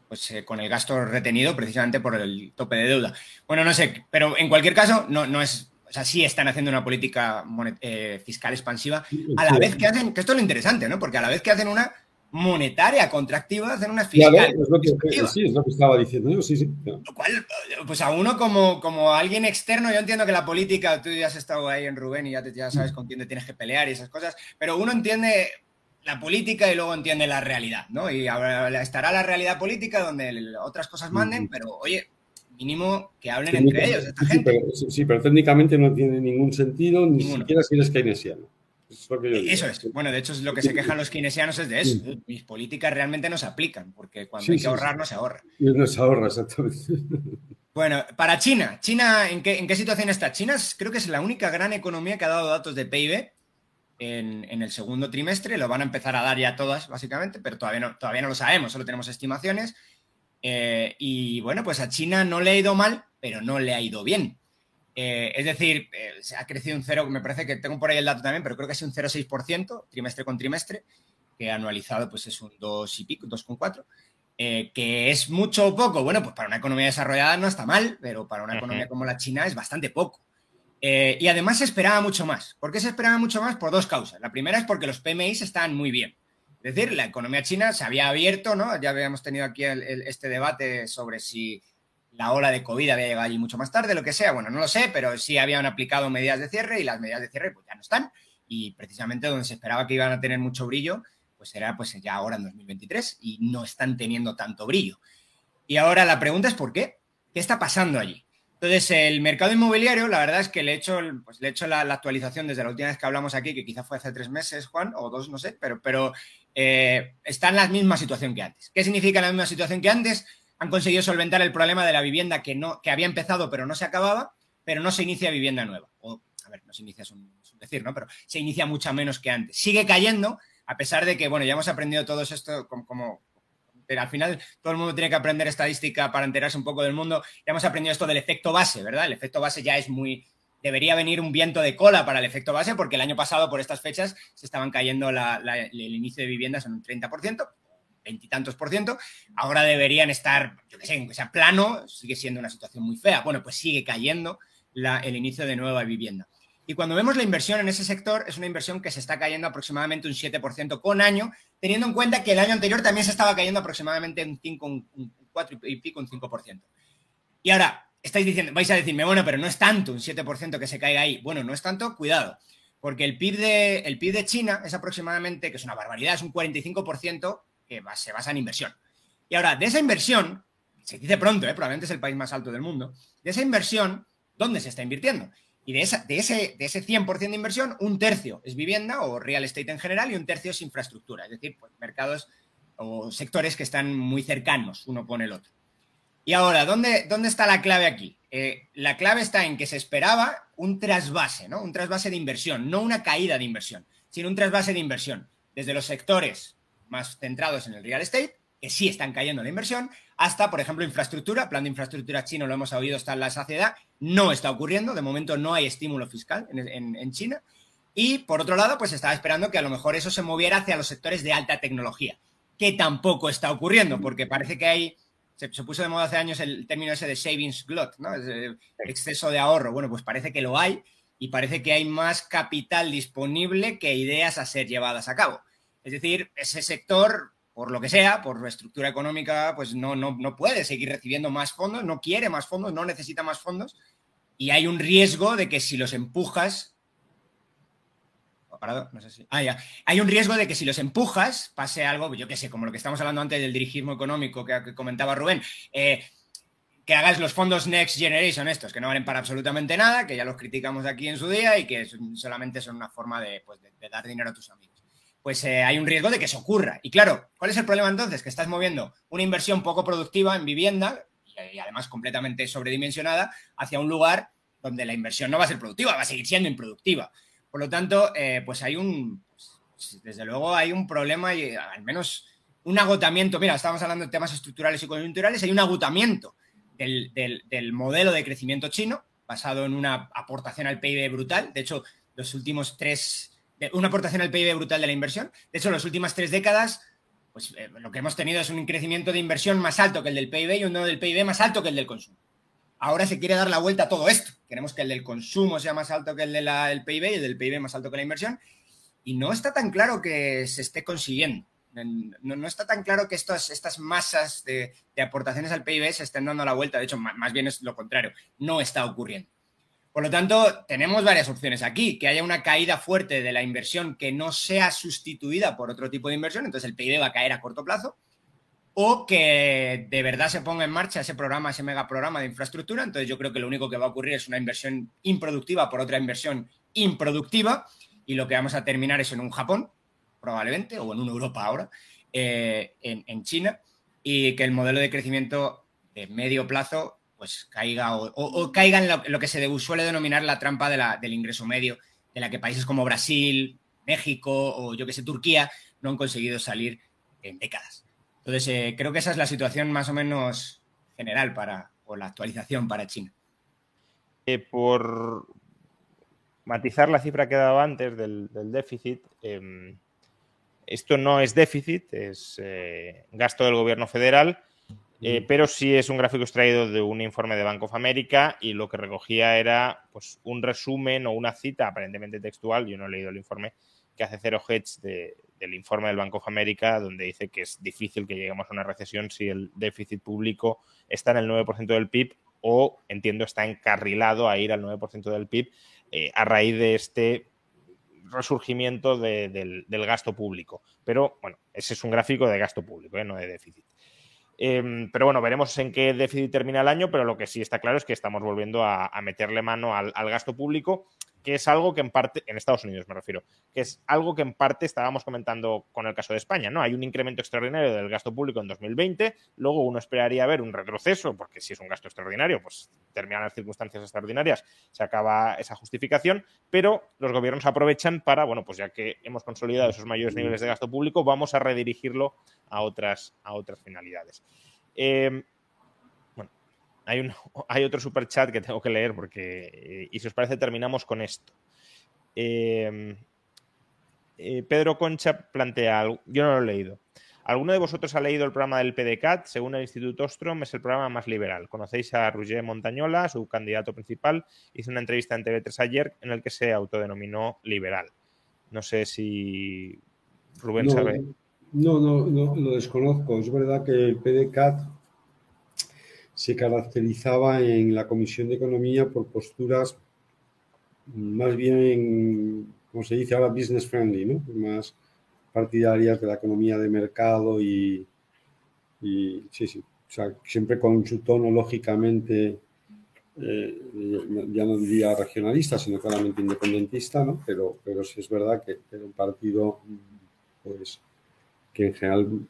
pues, eh, con el gasto retenido precisamente por el tope de deuda. Bueno, no sé, pero en cualquier caso, no, no es. O sea, sí están haciendo una política eh, fiscal expansiva a la vez que hacen, que esto es lo interesante, ¿no? Porque a la vez que hacen una, monetaria contractiva hacer una fiscal. es lo que, sí, es lo que estaba diciendo yo, sí, sí. Lo cual, pues a uno como, como alguien externo, yo entiendo que la política, tú ya has estado ahí en Rubén y ya, ya sabes con quién te tienes que pelear y esas cosas, pero uno entiende la política y luego entiende la realidad, ¿no? Y estará la realidad política donde otras cosas manden, pero oye, mínimo que hablen entre ellos, esta gente. sí, pero técnicamente no tiene ningún sentido, ni siquiera si eres keynesiano. Eso es. Bueno, de hecho, es lo que se quejan los keynesianos es de eso. Mis políticas realmente no se aplican, porque cuando hay que ahorrar, no se ahorra. no se ahorra, exactamente. <laughs> Bueno, para China, China, ¿en qué, ¿en qué situación está? China creo que es la única gran economía que ha dado datos de PIB en, el segundo trimestre. Lo van a empezar a dar ya todas, básicamente, pero todavía no, todavía no lo sabemos, solo tenemos estimaciones. Eh, y bueno, pues a China no le ha ido mal, pero no le ha ido bien. Eh, es decir, eh, se ha crecido un 0, me parece que tengo por ahí el dato también, pero creo que es un 0,6% trimestre con trimestre, que anualizado pues es un 2 y pico, 2,4, eh, que es mucho o poco. Bueno, pues para una economía desarrollada no está mal, pero para una economía como la China es bastante poco. y además se esperaba mucho más. ¿Por qué se esperaba mucho más? Por dos causas. La primera es porque los PMIs están muy bien. Es decir, la economía china se había abierto, ¿no? Ya habíamos tenido aquí este debate sobre si la ola de COVID había llegado allí mucho más tarde, lo que sea, bueno, no lo sé, pero sí habían aplicado medidas de cierre y las medidas de cierre pues ya no están y precisamente donde se esperaba que iban a tener mucho brillo, pues era pues ya ahora en 2023 y no están teniendo tanto brillo. Y ahora la pregunta es ¿por qué? ¿Qué está pasando allí? Entonces, el mercado inmobiliario, la verdad es que le he hecho, pues, hecho la, actualización desde la última vez que hablamos aquí, que quizá fue hace tres meses, Juan, o dos, no sé, pero, pero eh, está en la misma situación que antes. ¿Qué significa la misma situación que antes? Han conseguido solventar el problema de la vivienda que, no, que había empezado pero no se acababa, pero no se inicia vivienda nueva. O, a ver, no se inicia, es un, decir, ¿no? Pero se inicia mucha menos que antes. Sigue cayendo, a pesar de que, bueno, ya hemos aprendido todo esto como, pero al final todo el mundo tiene que aprender estadística para enterarse un poel del mundo. Ya hemos aprendido esto del efecto base, ¿verdad? El efecto base ya es muy... Debería venir un viento de cola para el efecto base porque el año pasado por estas fechas se estaban cayendo el inicio de viviendas en un 30% veintitantos por ciento, ahora deberían estar, yo qué sé, aunque sea plano, sigue siendo una situación muy fea. Bueno, pues sigue cayendo el inicio de nueva vivienda. Y cuando vemos la inversión en ese sector, es una inversión que se está cayendo aproximadamente un 7% con año, teniendo en cuenta que el año anterior también se estaba cayendo aproximadamente un 5, un 4 y pico, un 5%. Y ahora, estáis diciendo, vais a decirme, bueno, pero no es tanto un 7% que se caiga ahí. Bueno, no es tanto, cuidado, porque el PIB de, el PIB de China es aproximadamente, que es una barbaridad, es un 45% que se basa en inversión. Y ahora, de esa inversión, se dice pronto, ¿eh? probablemente es el país más alto del mundo, de esa inversión, ¿dónde se está invirtiendo? Y de, ese, de ese 100% de inversión, un tercio es vivienda o real estate en general y un tercio es infraestructura, es decir, pues, mercados o sectores que están muy cercanos uno con el otro. Y ahora, ¿dónde, dónde está la clave aquí? Eh, la clave está en que se esperaba un trasvase, ¿no? Un trasvase de inversión, no una caída de inversión, sino un trasvase de inversión desde los sectores más centrados en el real estate, que sí están cayendo la inversión, hasta, por ejemplo, infraestructura, plan de infraestructura chino, lo hemos oído, está en la saciedad, no está ocurriendo, de momento no hay estímulo fiscal en, China, y por otro lado, pues estaba esperando que a lo mejor eso se moviera hacia los sectores de alta tecnología, que tampoco está ocurriendo, porque parece que hay se, puso de moda hace años el término ese de savings glut, ¿no? exceso de ahorro. Bueno, pues parece que lo hay y parece que hay más capital disponible que ideas a ser llevadas a cabo. Es decir, ese sector, por lo que sea, por estructura económica, pues no, no, no puede seguir recibiendo más fondos, no quiere más fondos, no necesita más fondos y hay un riesgo de que si los empujas no sé si. Ah, ya. Hay un riesgo de que si los empujas pase algo, yo qué sé, como lo que estamos hablando antes del dirigismo económico que, comentaba Rubén. Eh, que hagas los fondos Next Generation estos, que no valen para absolutamente nada, que ya los criticamos aquí en su día y que solamente son una forma de, pues, dar dinero a tus amigos. Pues eh, hay un riesgo de que eso ocurra. Y claro, ¿cuál es el problema entonces? Que estás moviendo una inversión poco productiva en vivienda y además completamente sobredimensionada hacia un lugar donde la inversión no va a ser productiva, va a seguir siendo improductiva. Por lo tanto, eh, pues hay un, pues, desde luego hay un problema y al menos un agotamiento. Mira, estamos hablando de temas estructurales y coyunturales, hay un agotamiento del, modelo de crecimiento chino basado en una aportación al PIB brutal. De hecho, los últimos tres, una aportación al PIB brutal de la inversión. De hecho, las últimas tres décadas, pues eh, lo que hemos tenido es un crecimiento de inversión más alto que el del PIB y uno del PIB más alto que el del consumo. Ahora se quiere dar la vuelta a todo esto. Queremos que el del consumo sea más alto que el del PIB y el del PIB más alto que la inversión. Y no está tan claro que se esté consiguiendo. No, está tan claro que estas masas de, aportaciones al PIB se estén dando la vuelta. De hecho, más, bien es lo contrario. No está ocurriendo. Por lo tanto, tenemos varias opciones aquí. Que haya una caída fuerte de la inversión que no sea sustituida por otro tipo de inversión. Entonces el PIB va a caer a corto plazo o que de verdad se ponga en marcha ese programa, ese megaprograma de infraestructura. Entonces yo creo que lo único que va a ocurrir es una inversión improductiva por otra inversión improductiva y lo que vamos a terminar es en un Japón, probablemente, o en una Europa ahora, eh, en, China, y que el modelo de crecimiento de medio plazo pues caiga o, caiga en lo, que se suele denominar la trampa del ingreso medio, de la que países como Brasil, México o yo que sé, Turquía no han conseguido salir en décadas. Entonces, eh, creo que esa es la situación más o menos general para, o la actualización para China. Eh, por matizar la cifra que he dado antes del, déficit, em, esto no es déficit, es eh, gasto del gobierno federal, mm. pero sí es un gráfico extraído de un informe de Bank of America y lo que recogía era pues, un resumen o una cita aparentemente textual, yo no he leído el informe, que hace Zero Hedge de, del informe del Banco of America, donde dice que es difícil que lleguemos a una recesión si el déficit público está en el 9% del PIB o, entiendo, está encarrilado a ir al 9% del PIB eh, a raíz de este resurgimiento del, gasto público. Pero, bueno, ese es un gráfico de gasto público, ¿eh? no de déficit. Em, pero bueno, veremos en qué déficit termina el año, pero lo que sí está claro es que estamos volviendo a, meterle mano al, gasto público que es algo que en parte, en Estados Unidos me refiero, que es algo que en parte estábamos comentando con el caso de España, ¿no? Hay un incremento extraordinario del gasto público en 2020, luego uno esperaría ver un retroceso, porque si es un gasto extraordinario, pues terminan las circunstancias extraordinarias, se acaba esa justificación, pero los gobiernos aprovechan para, bueno, pues ya que hemos consolidado esos mayores niveles de gasto público, vamos a redirigirlo a otras, a otras finalidades. Eh, hay, un, <laughs> hay otro super chat que tengo que leer porque, eh, y si os parece, terminamos con esto. Em, eh, Pedro Concha plantea algo, yo no lo he leído. ¿Alguno de vosotros ha leído el programa del PDCAT? Según el Instituto Ostrom, es el programa más liberal. Conocéis a Roger Montañola, su candidato principal. Hizo una entrevista en TV3 ayer en el que se autodenominó liberal. No sé si Rubén sabe. No, no, no, lo desconozco. Es verdad que el PDCAT se caracterizaba en la Comisión de Economía por posturas más bien, como se dice ahora, business friendly, ¿no? más partidarias de la economía de mercado y, sí, sí, o sea, siempre con su tono lógicamente, eh, ya no diría regionalista, sino claramente independentista, ¿no? pero, pero sí es verdad que era un partido pues, que en general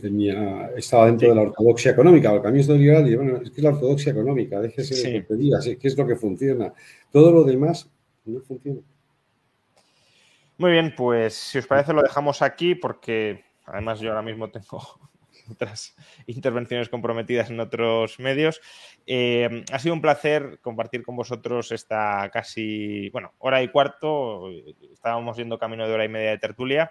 tenía, estaba dentro de la ortodoxia económica. A mí es liberal, y bueno, es que es la ortodoxia económica, déjese de tonterías, es que es lo que funciona. Todo lo demás no funciona. Muy bien, pues si os parece lo dejamos aquí porque además yo ahora mismo tengo <laughs> otras intervenciones comprometidas en otros medios. Eh, ha sido un placer compartir con vosotros esta casi, bueno, hora y cuarto. Estábamos yendo camino de hora y media de tertulia.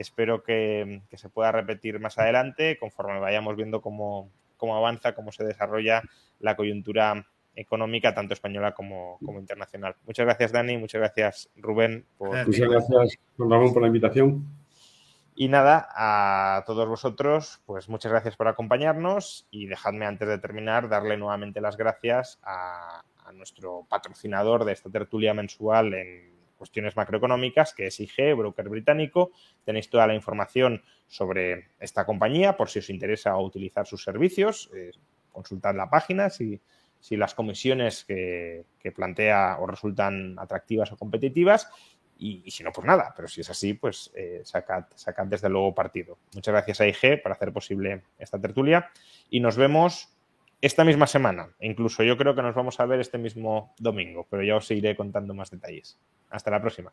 Espero que, se pueda repetir más adelante conforme vayamos viendo cómo, cómo avanza, cómo se desarrolla la coyuntura económica, tanto española como, internacional. Muchas gracias, Dani, muchas gracias, Rubén. Muchas gracias, Ramón, por la invitación. Y nada, a todos vosotros, pues muchas gracias por acompañarnos y dejadme antes de terminar darle nuevamente las gracias a, nuestro patrocinador de esta tertulia mensual en cuestiones macroeconómicas, que es IG, broker británico. Tenéis toda la información sobre esta compañía por si os interesa utilizar sus servicios. Eh, consultad la página si, si las comisiones que, plantea os resultan atractivas o competitivas. Y, si no, pues nada, pero si es así, pues eh, sacad, sacad desde luego partido. Muchas gracias a IG por hacer posible esta tertulia y nos vemos esta misma semana. Incluso yo creo que nos vamos a ver este mismo domingo, pero ya os iré contando más detalles. Hasta la próxima.